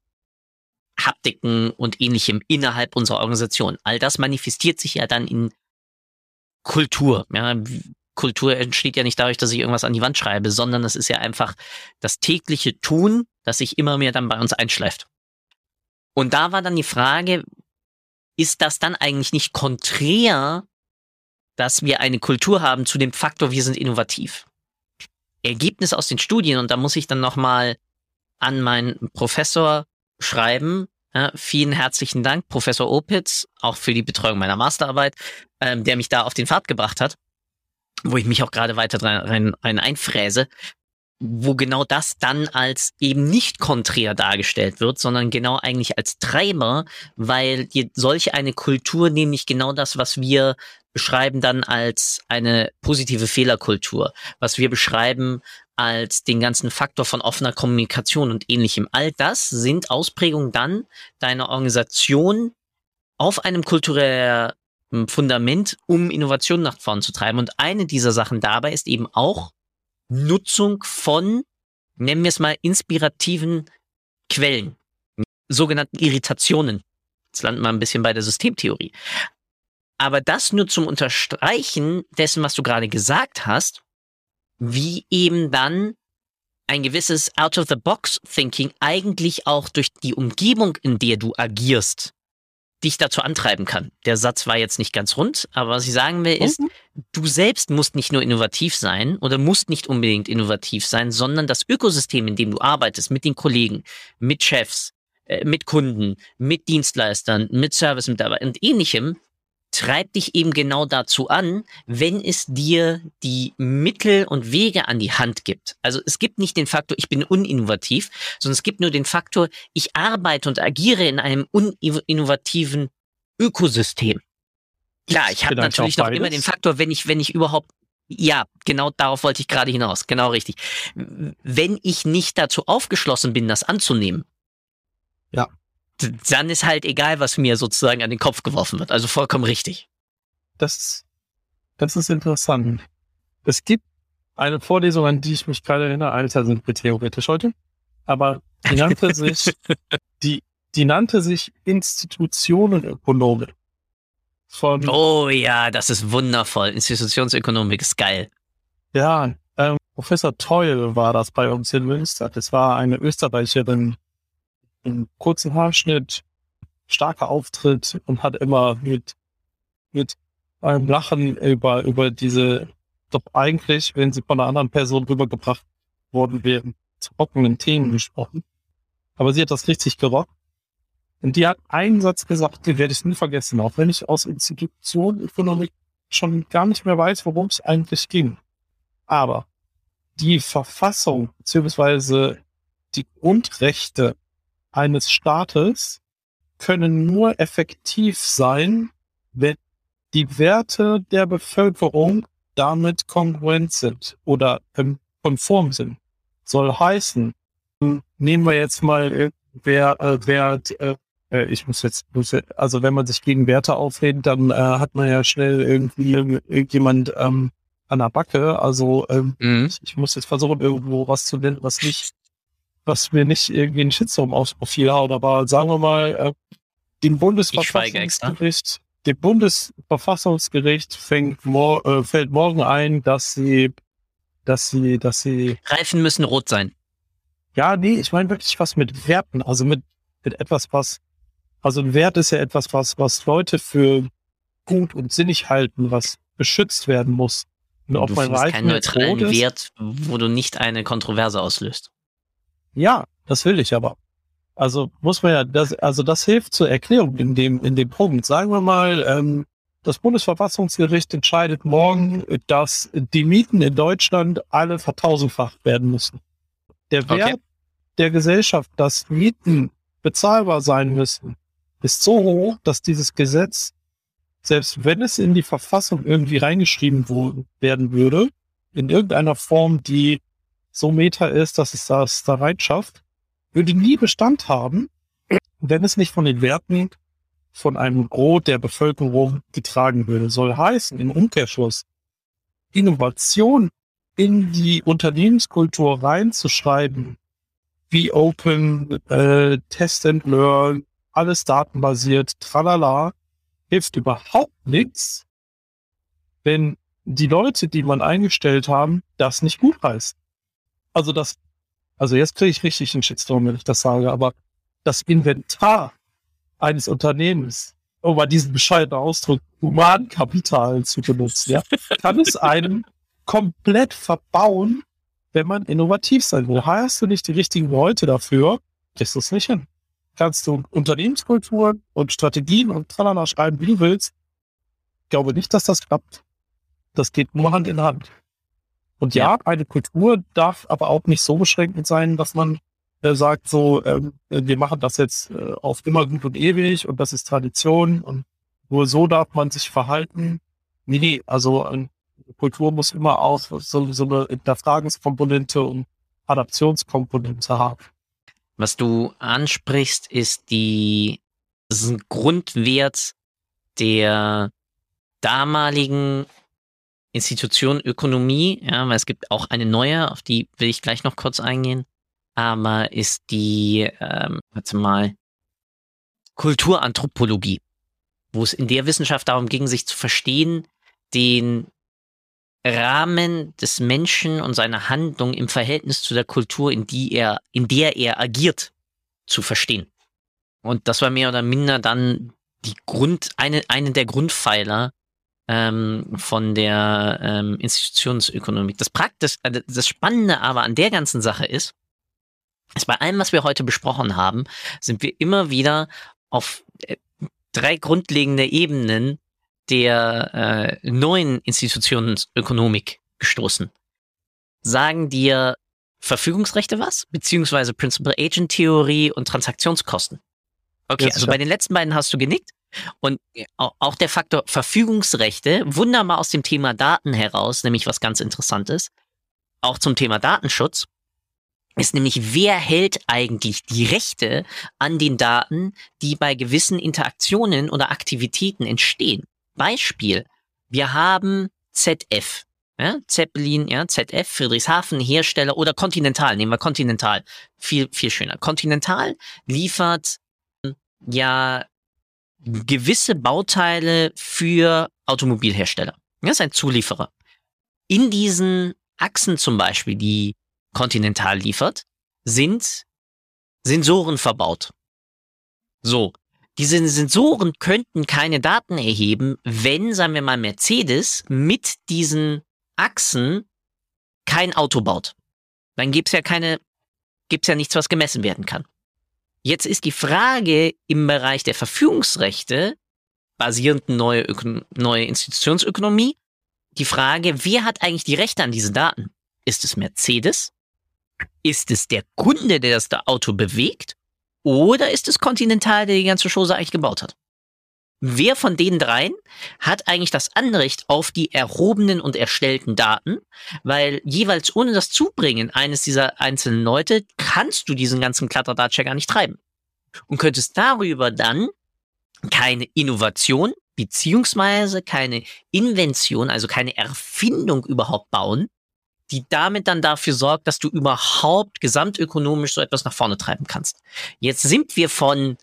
Haptiken und ähnlichem innerhalb unserer Organisation. All das manifestiert sich ja dann in Kultur. Ja, Kultur entsteht ja nicht dadurch, dass ich irgendwas an die Wand schreibe, sondern es ist ja einfach das tägliche Tun, das sich immer mehr dann bei uns einschleift. Und da war dann die Frage, ist das dann eigentlich nicht konträr, dass wir eine Kultur haben zu dem Faktor, wir sind innovativ? Ergebnis aus den Studien, und da muss ich dann nochmal an meinen Professor schreiben. Ja, vielen herzlichen Dank, Professor Opitz, auch für die Betreuung meiner Masterarbeit, ähm, der mich da auf den Pfad gebracht hat, wo ich mich auch gerade weiter rein, rein, rein einfräse wo genau das dann als eben nicht konträr dargestellt wird, sondern genau eigentlich als Treiber, weil solch eine Kultur nämlich genau das, was wir beschreiben dann als eine positive Fehlerkultur, was wir beschreiben als den ganzen Faktor von offener Kommunikation und ähnlichem. All das sind Ausprägungen dann deiner Organisation auf einem kulturellen Fundament, um Innovation nach vorn zu treiben. Und eine dieser Sachen dabei ist eben auch Nutzung von, nennen wir es mal, inspirativen Quellen, sogenannten Irritationen. Jetzt landen wir ein bisschen bei der Systemtheorie. Aber das nur zum Unterstreichen dessen, was du gerade gesagt hast, wie eben dann ein gewisses Out-of-the-Box-Thinking eigentlich auch durch die Umgebung, in der du agierst, dich dazu antreiben kann. Der Satz war jetzt nicht ganz rund, aber was ich sagen will ist, mhm. du selbst musst nicht nur innovativ sein oder musst nicht unbedingt innovativ sein, sondern das Ökosystem, in dem du arbeitest, mit den Kollegen, mit Chefs, äh, mit Kunden, mit Dienstleistern, mit Service-Mitarbeitern und ähnlichem, treibt dich eben genau dazu an, wenn es dir die Mittel und Wege an die Hand gibt. Also es gibt nicht den Faktor, ich bin uninnovativ, sondern es gibt nur den Faktor, ich arbeite und agiere in einem uninnovativen Ökosystem. Klar, ich habe natürlich noch immer den Faktor, wenn ich, wenn ich überhaupt ja, genau darauf wollte ich gerade hinaus. Genau richtig. Wenn ich nicht dazu aufgeschlossen bin, das anzunehmen, ja dann ist halt egal, was mir sozusagen an den Kopf geworfen wird. Also vollkommen richtig. Das, das ist interessant. Es gibt eine Vorlesung, an die ich mich gerade erinnere, Alter sind wir theoretisch heute, aber die nannte sich, die, die nannte sich Institutionenökonomik. Von, oh ja, das ist wundervoll. Institutionsökonomik ist geil. Ja, ähm, Professor Teul war das bei uns in Münster. Das war eine Österreicherin, einen kurzen Haarschnitt, starker Auftritt und hat immer mit, mit einem Lachen über, über diese, doch eigentlich, wenn sie von einer anderen Person rübergebracht worden wären, trockenen Themen gesprochen. Aber sie hat das richtig gerockt. Und die hat einen Satz gesagt, den werde ich nie vergessen, auch wenn ich aus Institutionenökonomik schon gar nicht mehr weiß, worum es eigentlich ging. Aber die Verfassung beziehungsweise die Grundrechte eines Staates können nur effektiv sein, wenn die Werte der Bevölkerung damit kongruent sind oder ähm, konform sind. Soll heißen, nehmen wir jetzt mal, wer, äh, wer äh, äh, ich muss jetzt, also wenn man sich gegen Werte aufredet, dann äh, hat man ja schnell irgendwie irgendjemand ähm, an der Backe. Also ähm, mhm. ich, ich, muss jetzt versuchen, irgendwo was zu nennen, was nicht was mir nicht irgendwie einen Shitstorm aufs Profil haut, aber sagen wir mal, äh, dem Bundesverfassungsgericht, dem Bundesverfassungsgericht fängt mor äh, fällt morgen ein, dass sie, dass sie, dass sie. Reifen müssen rot sein. Ja, nee, ich meine wirklich was mit Werten, also mit, mit etwas, was, also ein Wert ist ja etwas, was, was Leute für gut und sinnig halten, was beschützt werden muss. Und du ob mein Reifen keinen neutralen Wert, wo du nicht eine Kontroverse auslöst. Ja, das will ich aber. Also muss man ja, das, also das hilft zur Erklärung in dem, in dem Punkt. Sagen wir mal, ähm, das Bundesverfassungsgericht entscheidet morgen, dass die Mieten in Deutschland alle vertausendfacht werden müssen. Der Wert okay. der Gesellschaft, dass Mieten bezahlbar sein müssen, ist so hoch, dass dieses Gesetz, selbst wenn es in die Verfassung irgendwie reingeschrieben werden würde, in irgendeiner Form, die so meta ist, dass es das da rein schafft, würde nie Bestand haben, wenn es nicht von den Werten von einem Gros der Bevölkerung getragen würde. Soll heißen, im Umkehrschluss, Innovation in die Unternehmenskultur reinzuschreiben, wie Open, äh, Test and Learn, alles datenbasiert, tralala, hilft überhaupt nichts, wenn die Leute, die man eingestellt haben, das nicht gut heißen. Also das, also jetzt kriege ich richtig einen Shitstorm, wenn ich das sage, aber das Inventar eines Unternehmens, um mal diesen bescheidenen Ausdruck Humankapital zu benutzen, ja, kann es einem komplett verbauen, wenn man innovativ sein will. Hast du nicht die richtigen Leute dafür, kriegst du es nicht hin. Kannst du Unternehmenskulturen und Strategien und tralala schreiben, wie du willst. Ich glaube nicht, dass das klappt. Das geht nur Hand in Hand. Und ja, ja, eine Kultur darf aber auch nicht so beschränkend sein, dass man äh, sagt so, ähm, wir machen das jetzt äh, auf immer gut und ewig und das ist Tradition und nur so darf man sich verhalten. Nee, nee, also eine Kultur muss immer auch so, so eine Hinterfragungskomponente und Adaptionskomponente haben. Was du ansprichst, ist die ist ein Grundwert der damaligen Institution Ökonomie, ja, weil es gibt auch eine neue, auf die will ich gleich noch kurz eingehen, aber ist die, ähm, warte mal, Kulturanthropologie, wo es in der Wissenschaft darum ging, sich zu verstehen, den Rahmen des Menschen und seiner Handlung im Verhältnis zu der Kultur, in die er, in der er agiert, zu verstehen. Und das war mehr oder minder dann die Grund, eine, eine der Grundpfeiler ähm, von der ähm, Institutionsökonomik. Das praktisch, äh, das Spannende aber an der ganzen Sache ist, ist bei allem, was wir heute besprochen haben, sind wir immer wieder auf äh, drei grundlegende Ebenen der äh, neuen Institutionsökonomik gestoßen. Sagen dir Verfügungsrechte was? Beziehungsweise Principal Agent Theorie und Transaktionskosten. Okay, also bei den letzten beiden hast du genickt. Und äh, auch der Faktor Verfügungsrechte, wunderbar aus dem Thema Daten heraus, nämlich was ganz Interessantes, auch zum Thema Datenschutz, ist nämlich, wer hält eigentlich die Rechte an den Daten, die bei gewissen Interaktionen oder Aktivitäten entstehen. Beispiel, wir haben ZF, ja, Zeppelin, ja, ZF, Friedrichshafen, Hersteller oder Continental, nehmen wir Continental, viel, viel schöner. Continental liefert ja gewisse Bauteile für Automobilhersteller. Das ist ein Zulieferer. In diesen Achsen zum Beispiel, die Continental liefert, sind Sensoren verbaut. So. Diese Sensoren könnten keine Daten erheben, wenn, sagen wir mal, Mercedes mit diesen Achsen kein Auto baut. Dann gibt's ja keine, gibt's ja nichts, was gemessen werden kann. Jetzt ist die Frage im Bereich der Verfügungsrechte, basierend neue, neue Institutionsökonomie, die Frage, wer hat eigentlich die Rechte an diesen Daten? Ist es Mercedes? Ist es der Kunde, der das Auto bewegt? Oder ist es Continental, der die ganze Chose eigentlich gebaut hat? Wer von den dreien hat eigentlich das Anrecht auf die erhobenen und erstellten Daten? Weil jeweils ohne das Zubringen eines dieser einzelnen Leute kannst du diesen ganzen Kladderdatsch ja gar nicht treiben. Und könntest darüber dann keine Innovation beziehungsweise keine Invention, also keine Erfindung überhaupt bauen, die damit dann dafür sorgt, dass du überhaupt gesamtökonomisch so etwas nach vorne treiben kannst. Jetzt sind wir von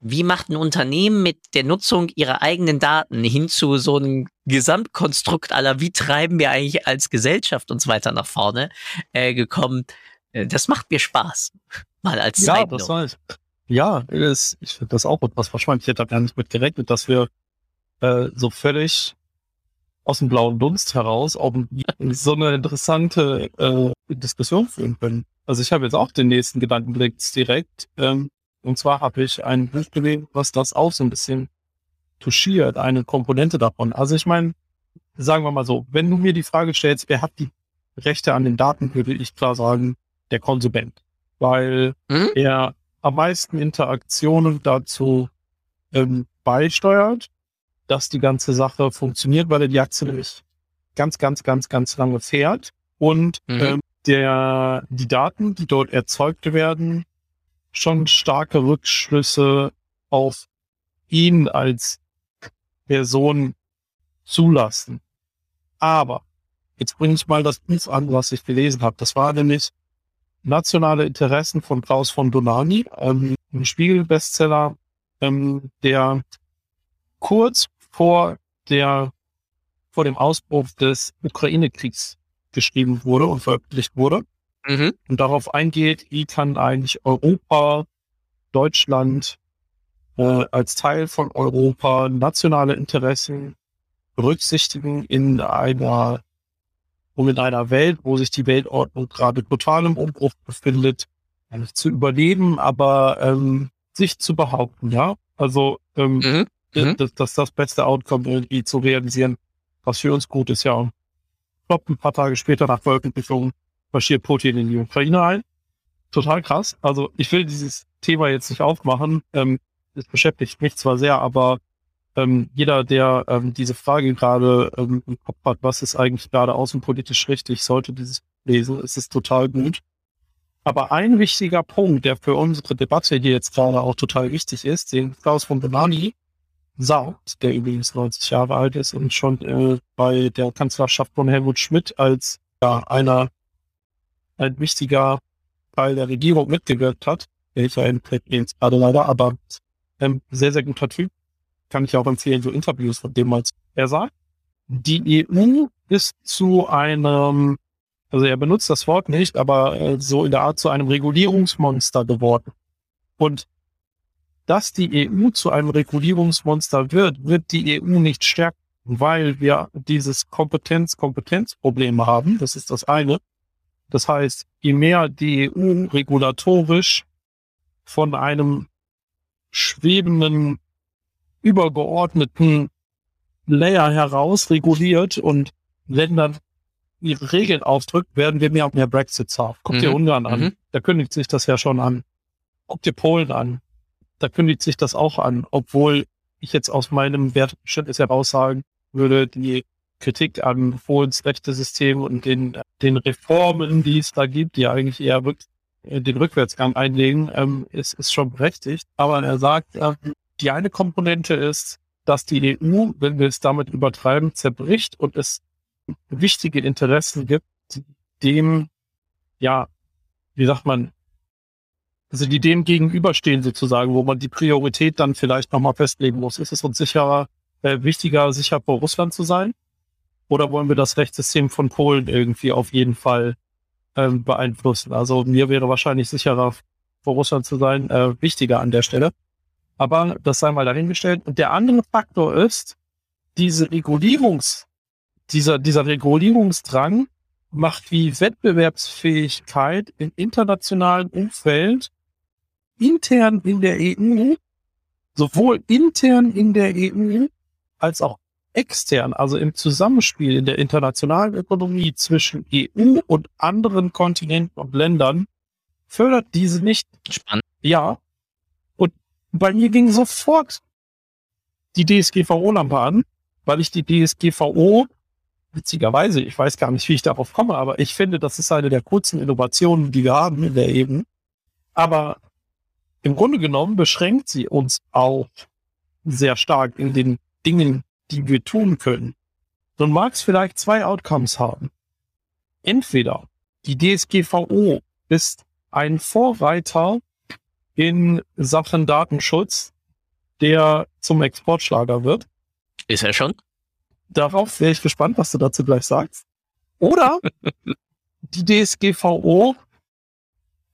wie macht ein Unternehmen mit der Nutzung ihrer eigenen Daten hin zu so einem Gesamtkonstrukt aller, wie treiben wir eigentlich als Gesellschaft uns weiter nach vorne äh, gekommen. Äh, das macht mir Spaß. Mal als Ja, das heißt, ja, das, ich finde das auch etwas verschwunden. Ich hätte da gar nicht mit gerechnet, dass wir äh, so völlig aus dem blauen Dunst heraus auch so eine interessante äh, Diskussion führen können. Also ich habe jetzt auch den nächsten Gedankenblick direkt. Ähm, und zwar habe ich ein Buch gelesen, was das auch so ein bisschen touchiert, eine Komponente davon. Also ich meine, sagen wir mal so, wenn du mir die Frage stellst, wer hat die Rechte an den Daten, würde ich klar sagen, der Konsument. Weil mhm. er am meisten Interaktionen dazu ähm, beisteuert, dass die ganze Sache funktioniert, weil er die Aktie nämlich ganz, ganz, ganz, ganz lange fährt und mhm. ähm, der, die Daten, die dort erzeugt werden, schon starke Rückschlüsse auf ihn als Person zulassen. Aber jetzt bringe ich mal das Buch an, was ich gelesen habe. Das war nämlich Nationale Interessen von Klaus von Donani, ähm, ein Spiegel-Bestseller, ähm, der kurz vor der vor dem Ausbruch des Ukraine-Kriegs geschrieben wurde und veröffentlicht wurde mhm. und darauf eingeht, wie kann eigentlich Europa, Deutschland äh, als Teil von Europa nationale Interessen berücksichtigen in einer um in einer Welt, wo sich die Weltordnung gerade total im Umbruch befindet, zu überleben, aber ähm, sich zu behaupten, ja. Also ähm, mhm. mhm. dass das, das beste Outcome irgendwie zu realisieren, was für uns gut ist, ja. Klopp ein paar Tage später nach Veröffentlichung marschiert Putin in die Ukraine ein. Total krass. Also ich will dieses Thema jetzt nicht aufmachen. Ähm, es beschäftigt mich zwar sehr, aber ähm, jeder, der ähm, diese Frage gerade ähm, im Kopf hat, was ist eigentlich gerade außenpolitisch richtig, sollte dieses lesen. Es ist total gut. Aber ein wichtiger Punkt, der für unsere Debatte hier jetzt gerade auch total wichtig ist, den Klaus von Bonani sagt, der übrigens 90 Jahre alt ist und schon äh, bei der Kanzlerschaft von Helmut Schmidt als ja, einer ein wichtiger Teil der Regierung mitgewirkt hat. Welcher entfällt mir jetzt gerade leider, aber ähm, sehr, sehr guter Typ. Kann ich auch empfehlen, so Interviews von dem als er sagt. Die EU ist zu einem, also er benutzt das Wort nicht, aber äh, so in der Art zu einem Regulierungsmonster geworden. Und dass die EU zu einem Regulierungsmonster wird, wird die EU nicht stärken, weil wir dieses Kompetenz-Kompetenz-Problem haben. Das ist das eine. Das heißt, je mehr die EU regulatorisch von einem schwebenden, übergeordneten Layer heraus reguliert und Ländern ihre Regeln aufdrückt, werden wir mehr und mehr Brexits haben. Guck mhm. dir Ungarn an, mhm. da kündigt sich das ja schon an. Guck dir Polen an, da kündigt sich das auch an, obwohl ich jetzt aus meinem Wertverständnis heraus sagen würde, die Kritik an Polens Rechtesystem und den, den Reformen, die es da gibt, die eigentlich eher wirklich den Rückwärtsgang einlegen, ähm, ist, ist schon berechtigt. Aber er sagt, äh, die eine Komponente ist, dass die EU, wenn wir es damit übertreiben, zerbricht und es wichtige Interessen gibt, dem, ja, wie sagt man, also die dem gegenüberstehen sozusagen, wo man die Priorität dann vielleicht nochmal festlegen muss. Ist es uns sicherer, äh, wichtiger, sicher vor Russland zu sein? Oder wollen wir das Rechtssystem von Polen irgendwie auf jeden Fall ähm, beeinflussen? Also mir wäre wahrscheinlich sicherer, vor Russland zu sein, äh, wichtiger an der Stelle. Aber das sei mal dahingestellt. Und der andere Faktor ist, diese Regulierungs, dieser, dieser Regulierungsdrang macht die Wettbewerbsfähigkeit im internationalen Umfeld intern in der EU, sowohl intern in der EU als auch extern, also im Zusammenspiel in der internationalen Ökonomie zwischen EU und anderen Kontinenten und Ländern, fördert diese nicht. Spannend. Ja. Und bei mir ging sofort die DSGVO-Lampe an, weil ich die DSGVO witzigerweise, ich weiß gar nicht, wie ich darauf komme, aber ich finde, das ist eine der kurzen Innovationen, die wir haben in der EU. Aber im Grunde genommen beschränkt sie uns auch sehr stark in den Dingen, die wir tun können. Dann mag es vielleicht zwei Outcomes haben. Entweder die DSGVO ist ein Vorreiter in Sachen Datenschutz, der zum Exportschlager wird. Ist er schon? Darauf wäre ich gespannt, was du dazu gleich sagst. Oder die DSGVO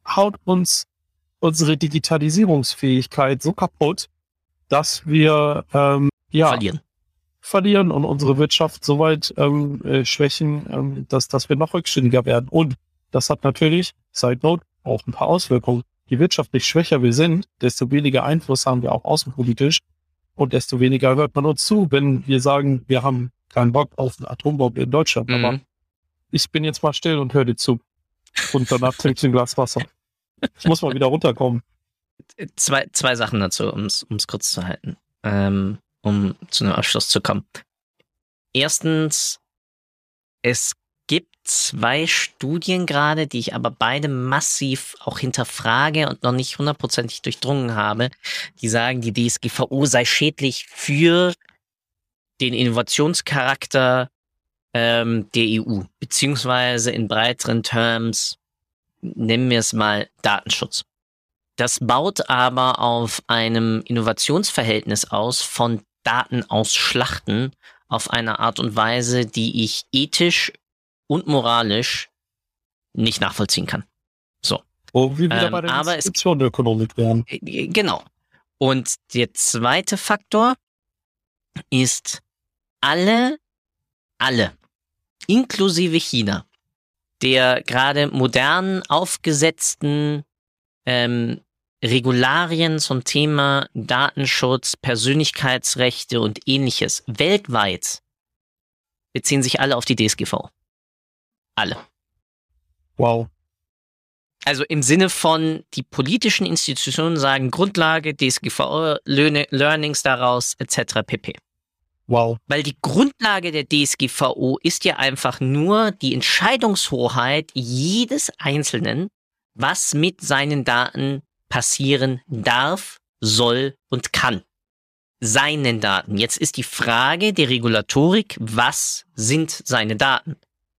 haut uns unsere Digitalisierungsfähigkeit so kaputt, dass wir ähm, ja verlieren verlieren und unsere Wirtschaft so weit ähm, äh, schwächen, ähm, dass, dass wir noch rückständiger werden. Und das hat natürlich, Side Note, auch ein paar Auswirkungen. Je wirtschaftlich schwächer wir sind, desto weniger Einfluss haben wir auch außenpolitisch und desto weniger hört man uns zu, wenn wir sagen, wir haben keinen Bock auf eine Atombombe in Deutschland. Mhm. Aber ich bin jetzt mal still und höre dir zu. Und danach trinke ich ein Glas Wasser. Ich muss mal wieder runterkommen. Zwei, zwei Sachen dazu, um es kurz zu halten, ähm, um zu einem Abschluss zu kommen. Erstens, es gibt zwei Studien gerade, die ich aber beide massiv auch hinterfrage und noch nicht hundertprozentig durchdrungen habe, die sagen, die DSGVO sei schädlich für den Innovationscharakter ähm, der EU, beziehungsweise in breiteren Terms nennen wir es mal Datenschutz. Das baut aber auf einem Innovationsverhältnis aus von Daten aus Schlachten auf eine Art und Weise, die ich ethisch und moralisch nicht nachvollziehen kann. So. Wo wir wieder ähm, bei der aber der Ökonomik wären. Äh, genau. Und der zweite Faktor ist alle, alle, inklusive China, der gerade modern aufgesetzten ähm, Regularien zum Thema Datenschutz, Persönlichkeitsrechte und ähnliches weltweit beziehen sich alle auf die DSGV. Alle. Wow. Also im Sinne von, die politischen Institutionen sagen Grundlage, DSGVO, Learnings daraus, etc. pp. Wow. Weil die Grundlage der DSGVO ist ja einfach nur die Entscheidungshoheit jedes Einzelnen, was mit seinen Daten passieren darf, soll und kann. Seinen Daten. Jetzt ist die Frage der Regulatorik, was sind seine Daten?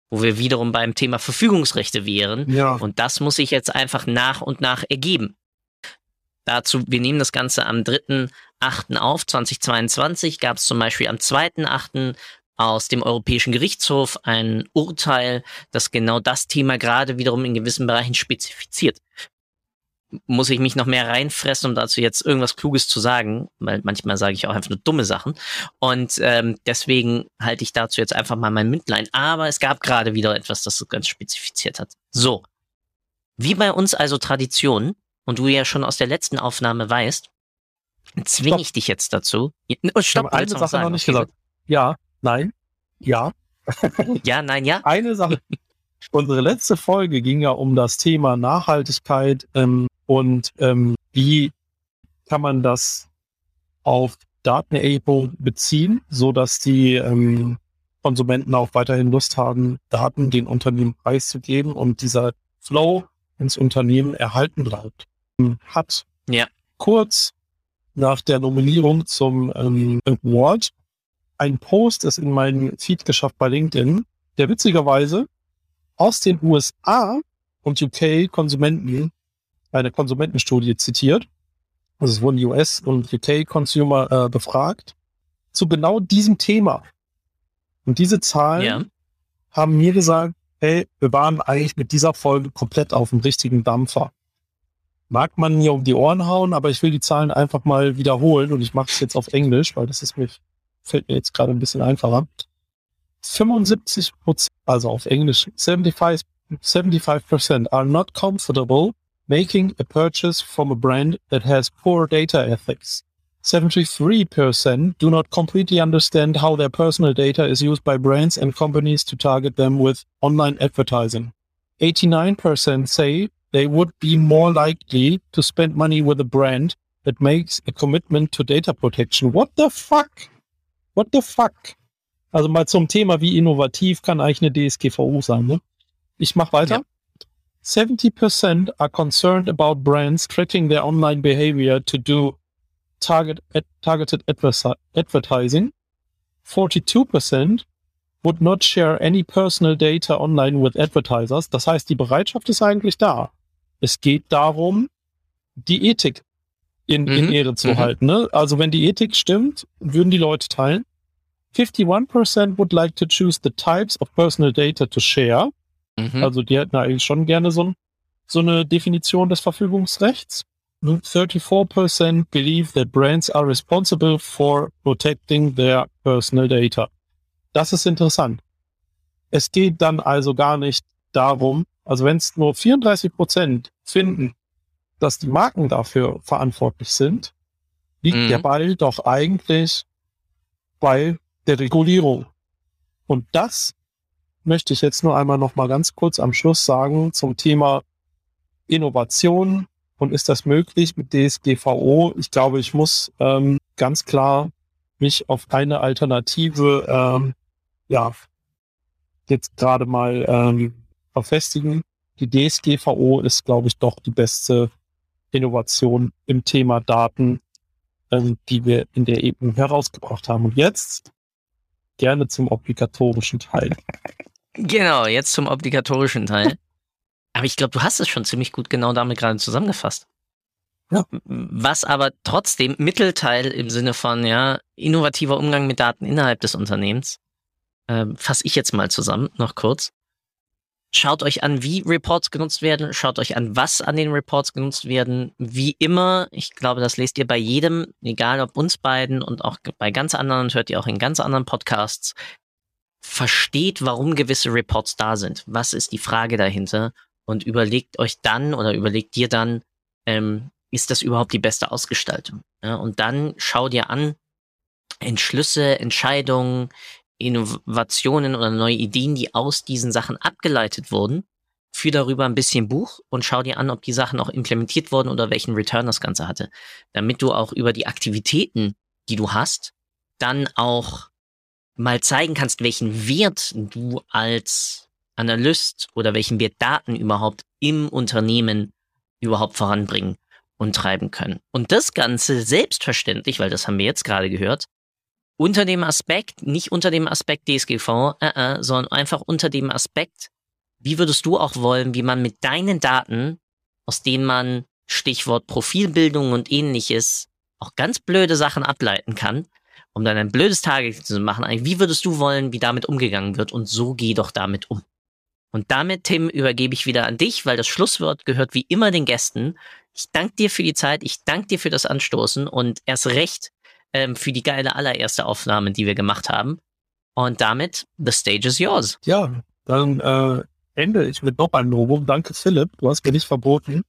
Wo wir wiederum beim Thema Verfügungsrechte wären. Ja. Und das muss sich jetzt einfach nach und nach ergeben. Dazu, wir nehmen das Ganze am 3.8. auf, 2022, gab es zum Beispiel am 2.8. aus dem Europäischen Gerichtshof ein Urteil, das genau das Thema gerade wiederum in gewissen Bereichen spezifiziert. Muss ich mich noch mehr reinfressen, um dazu jetzt irgendwas Kluges zu sagen, weil manchmal sage ich auch einfach nur dumme Sachen. Und ähm, deswegen halte ich dazu jetzt einfach mal mein Mündlein. Aber es gab gerade wieder etwas, das so ganz spezifiziert hat. So. Wie bei uns also Tradition, und du ja schon aus der letzten Aufnahme weißt, zwinge ich dich jetzt dazu. Oh, stopp, ich eine Sache sagen, noch nicht gesagt. Ja, nein, ja. ja, nein, ja. Eine Sache. Unsere letzte Folge ging ja um das Thema Nachhaltigkeit ähm, und ähm, wie kann man das auf Datenerhebung beziehen, so dass die ähm, Konsumenten auch weiterhin Lust haben, Daten den Unternehmen preiszugeben und dieser Flow ins Unternehmen erhalten bleibt hat ja. kurz nach der Nominierung zum ähm, Award ein Post ist in meinen Feed geschafft bei LinkedIn, der witzigerweise aus den USA und UK Konsumenten eine Konsumentenstudie zitiert. Also es wurden US und UK Consumer äh, befragt zu genau diesem Thema. Und diese Zahlen ja. haben mir gesagt, hey, wir waren eigentlich mit dieser Folge komplett auf dem richtigen Dampfer mag man mir um die Ohren hauen, aber ich will die Zahlen einfach mal wiederholen und ich mache es jetzt auf Englisch, weil das ist mir, fällt mir jetzt gerade ein bisschen einfacher. 75 Prozent, also auf Englisch, 75, 75% are not comfortable making a purchase from a brand that has poor data ethics. 73% do not completely understand how their personal data is used by brands and companies to target them with online advertising. 89% say they would be more likely to spend money with a brand that makes a commitment to data protection. What the fuck? What the fuck? Also mal zum Thema, wie innovativ kann eigentlich eine DSGVO sein. Ne? Ich mach weiter. Ja. 70% are concerned about brands tracking their online behavior to do target, ad, targeted advertising. 42% would not share any personal data online with advertisers. Das heißt, die Bereitschaft ist eigentlich da. Es geht darum, die Ethik in, mhm. in Ehre zu mhm. halten. Ne? Also wenn die Ethik stimmt, würden die Leute teilen. 51% would like to choose the types of personal data to share. Mhm. Also die hätten eigentlich schon gerne so, so eine Definition des Verfügungsrechts. 34% believe that brands are responsible for protecting their personal data. Das ist interessant. Es geht dann also gar nicht darum, also wenn es nur 34% finden, dass die Marken dafür verantwortlich sind, liegt mhm. der Ball doch eigentlich bei der Regulierung. Und das möchte ich jetzt nur einmal noch mal ganz kurz am Schluss sagen zum Thema Innovation und ist das möglich mit DSGVO? Ich glaube, ich muss ähm, ganz klar mich auf eine Alternative ähm, ja jetzt gerade mal ähm, verfestigen. Die DSGVO ist, glaube ich, doch die beste Innovation im Thema Daten, ähm, die wir in der EU herausgebracht haben. Und jetzt gerne zum obligatorischen Teil. Genau, jetzt zum obligatorischen Teil. Aber ich glaube, du hast es schon ziemlich gut genau damit gerade zusammengefasst. Ja. Was aber trotzdem Mittelteil im Sinne von ja innovativer Umgang mit Daten innerhalb des Unternehmens, äh, fasse ich jetzt mal zusammen, noch kurz. Schaut euch an, wie Reports genutzt werden. Schaut euch an, was an den Reports genutzt werden. Wie immer, ich glaube, das lest ihr bei jedem, egal ob uns beiden und auch bei ganz anderen, hört ihr auch in ganz anderen Podcasts. Versteht, warum gewisse Reports da sind. Was ist die Frage dahinter? Und überlegt euch dann oder überlegt dir dann, ähm, ist das überhaupt die beste Ausgestaltung? Ja, und dann schau dir an, Entschlüsse, Entscheidungen, Innovationen oder neue Ideen, die aus diesen Sachen abgeleitet wurden, führ darüber ein bisschen Buch und schau dir an, ob die Sachen auch implementiert wurden oder welchen Return das Ganze hatte. Damit du auch über die Aktivitäten, die du hast, dann auch mal zeigen kannst, welchen Wert du als Analyst oder welchen Wert Daten überhaupt im Unternehmen überhaupt voranbringen und treiben können. Und das Ganze selbstverständlich, weil das haben wir jetzt gerade gehört, unter dem Aspekt, nicht unter dem Aspekt DSGV, äh, äh, sondern einfach unter dem Aspekt, wie würdest du auch wollen, wie man mit deinen Daten, aus denen man Stichwort Profilbildung und ähnliches auch ganz blöde Sachen ableiten kann, um dann ein blödes Target zu machen. Wie würdest du wollen, wie damit umgegangen wird? Und so geh doch damit um. Und damit, Tim, übergebe ich wieder an dich, weil das Schlusswort gehört wie immer den Gästen. Ich danke dir für die Zeit, ich danke dir für das Anstoßen und erst recht ähm, für die geile allererste Aufnahme, die wir gemacht haben. Und damit, the stage is yours. Ja, dann äh, ende ich mit noch einem Novum. Danke, Philipp. Du hast mir nicht verboten,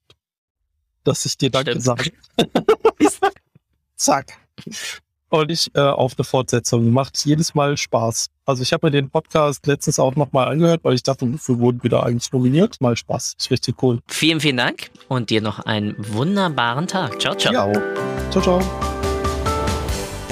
dass ich dir Danke sage. Zack. Und ich äh, auf eine Fortsetzung. Macht jedes Mal Spaß. Also ich habe mir den Podcast letztens auch nochmal angehört, weil ich dachte, wir wurden wieder eigentlich nominiert. Mal Spaß. Ist richtig cool. Vielen, vielen Dank und dir noch einen wunderbaren Tag. Ciao, ciao. Ja, ciao, ciao.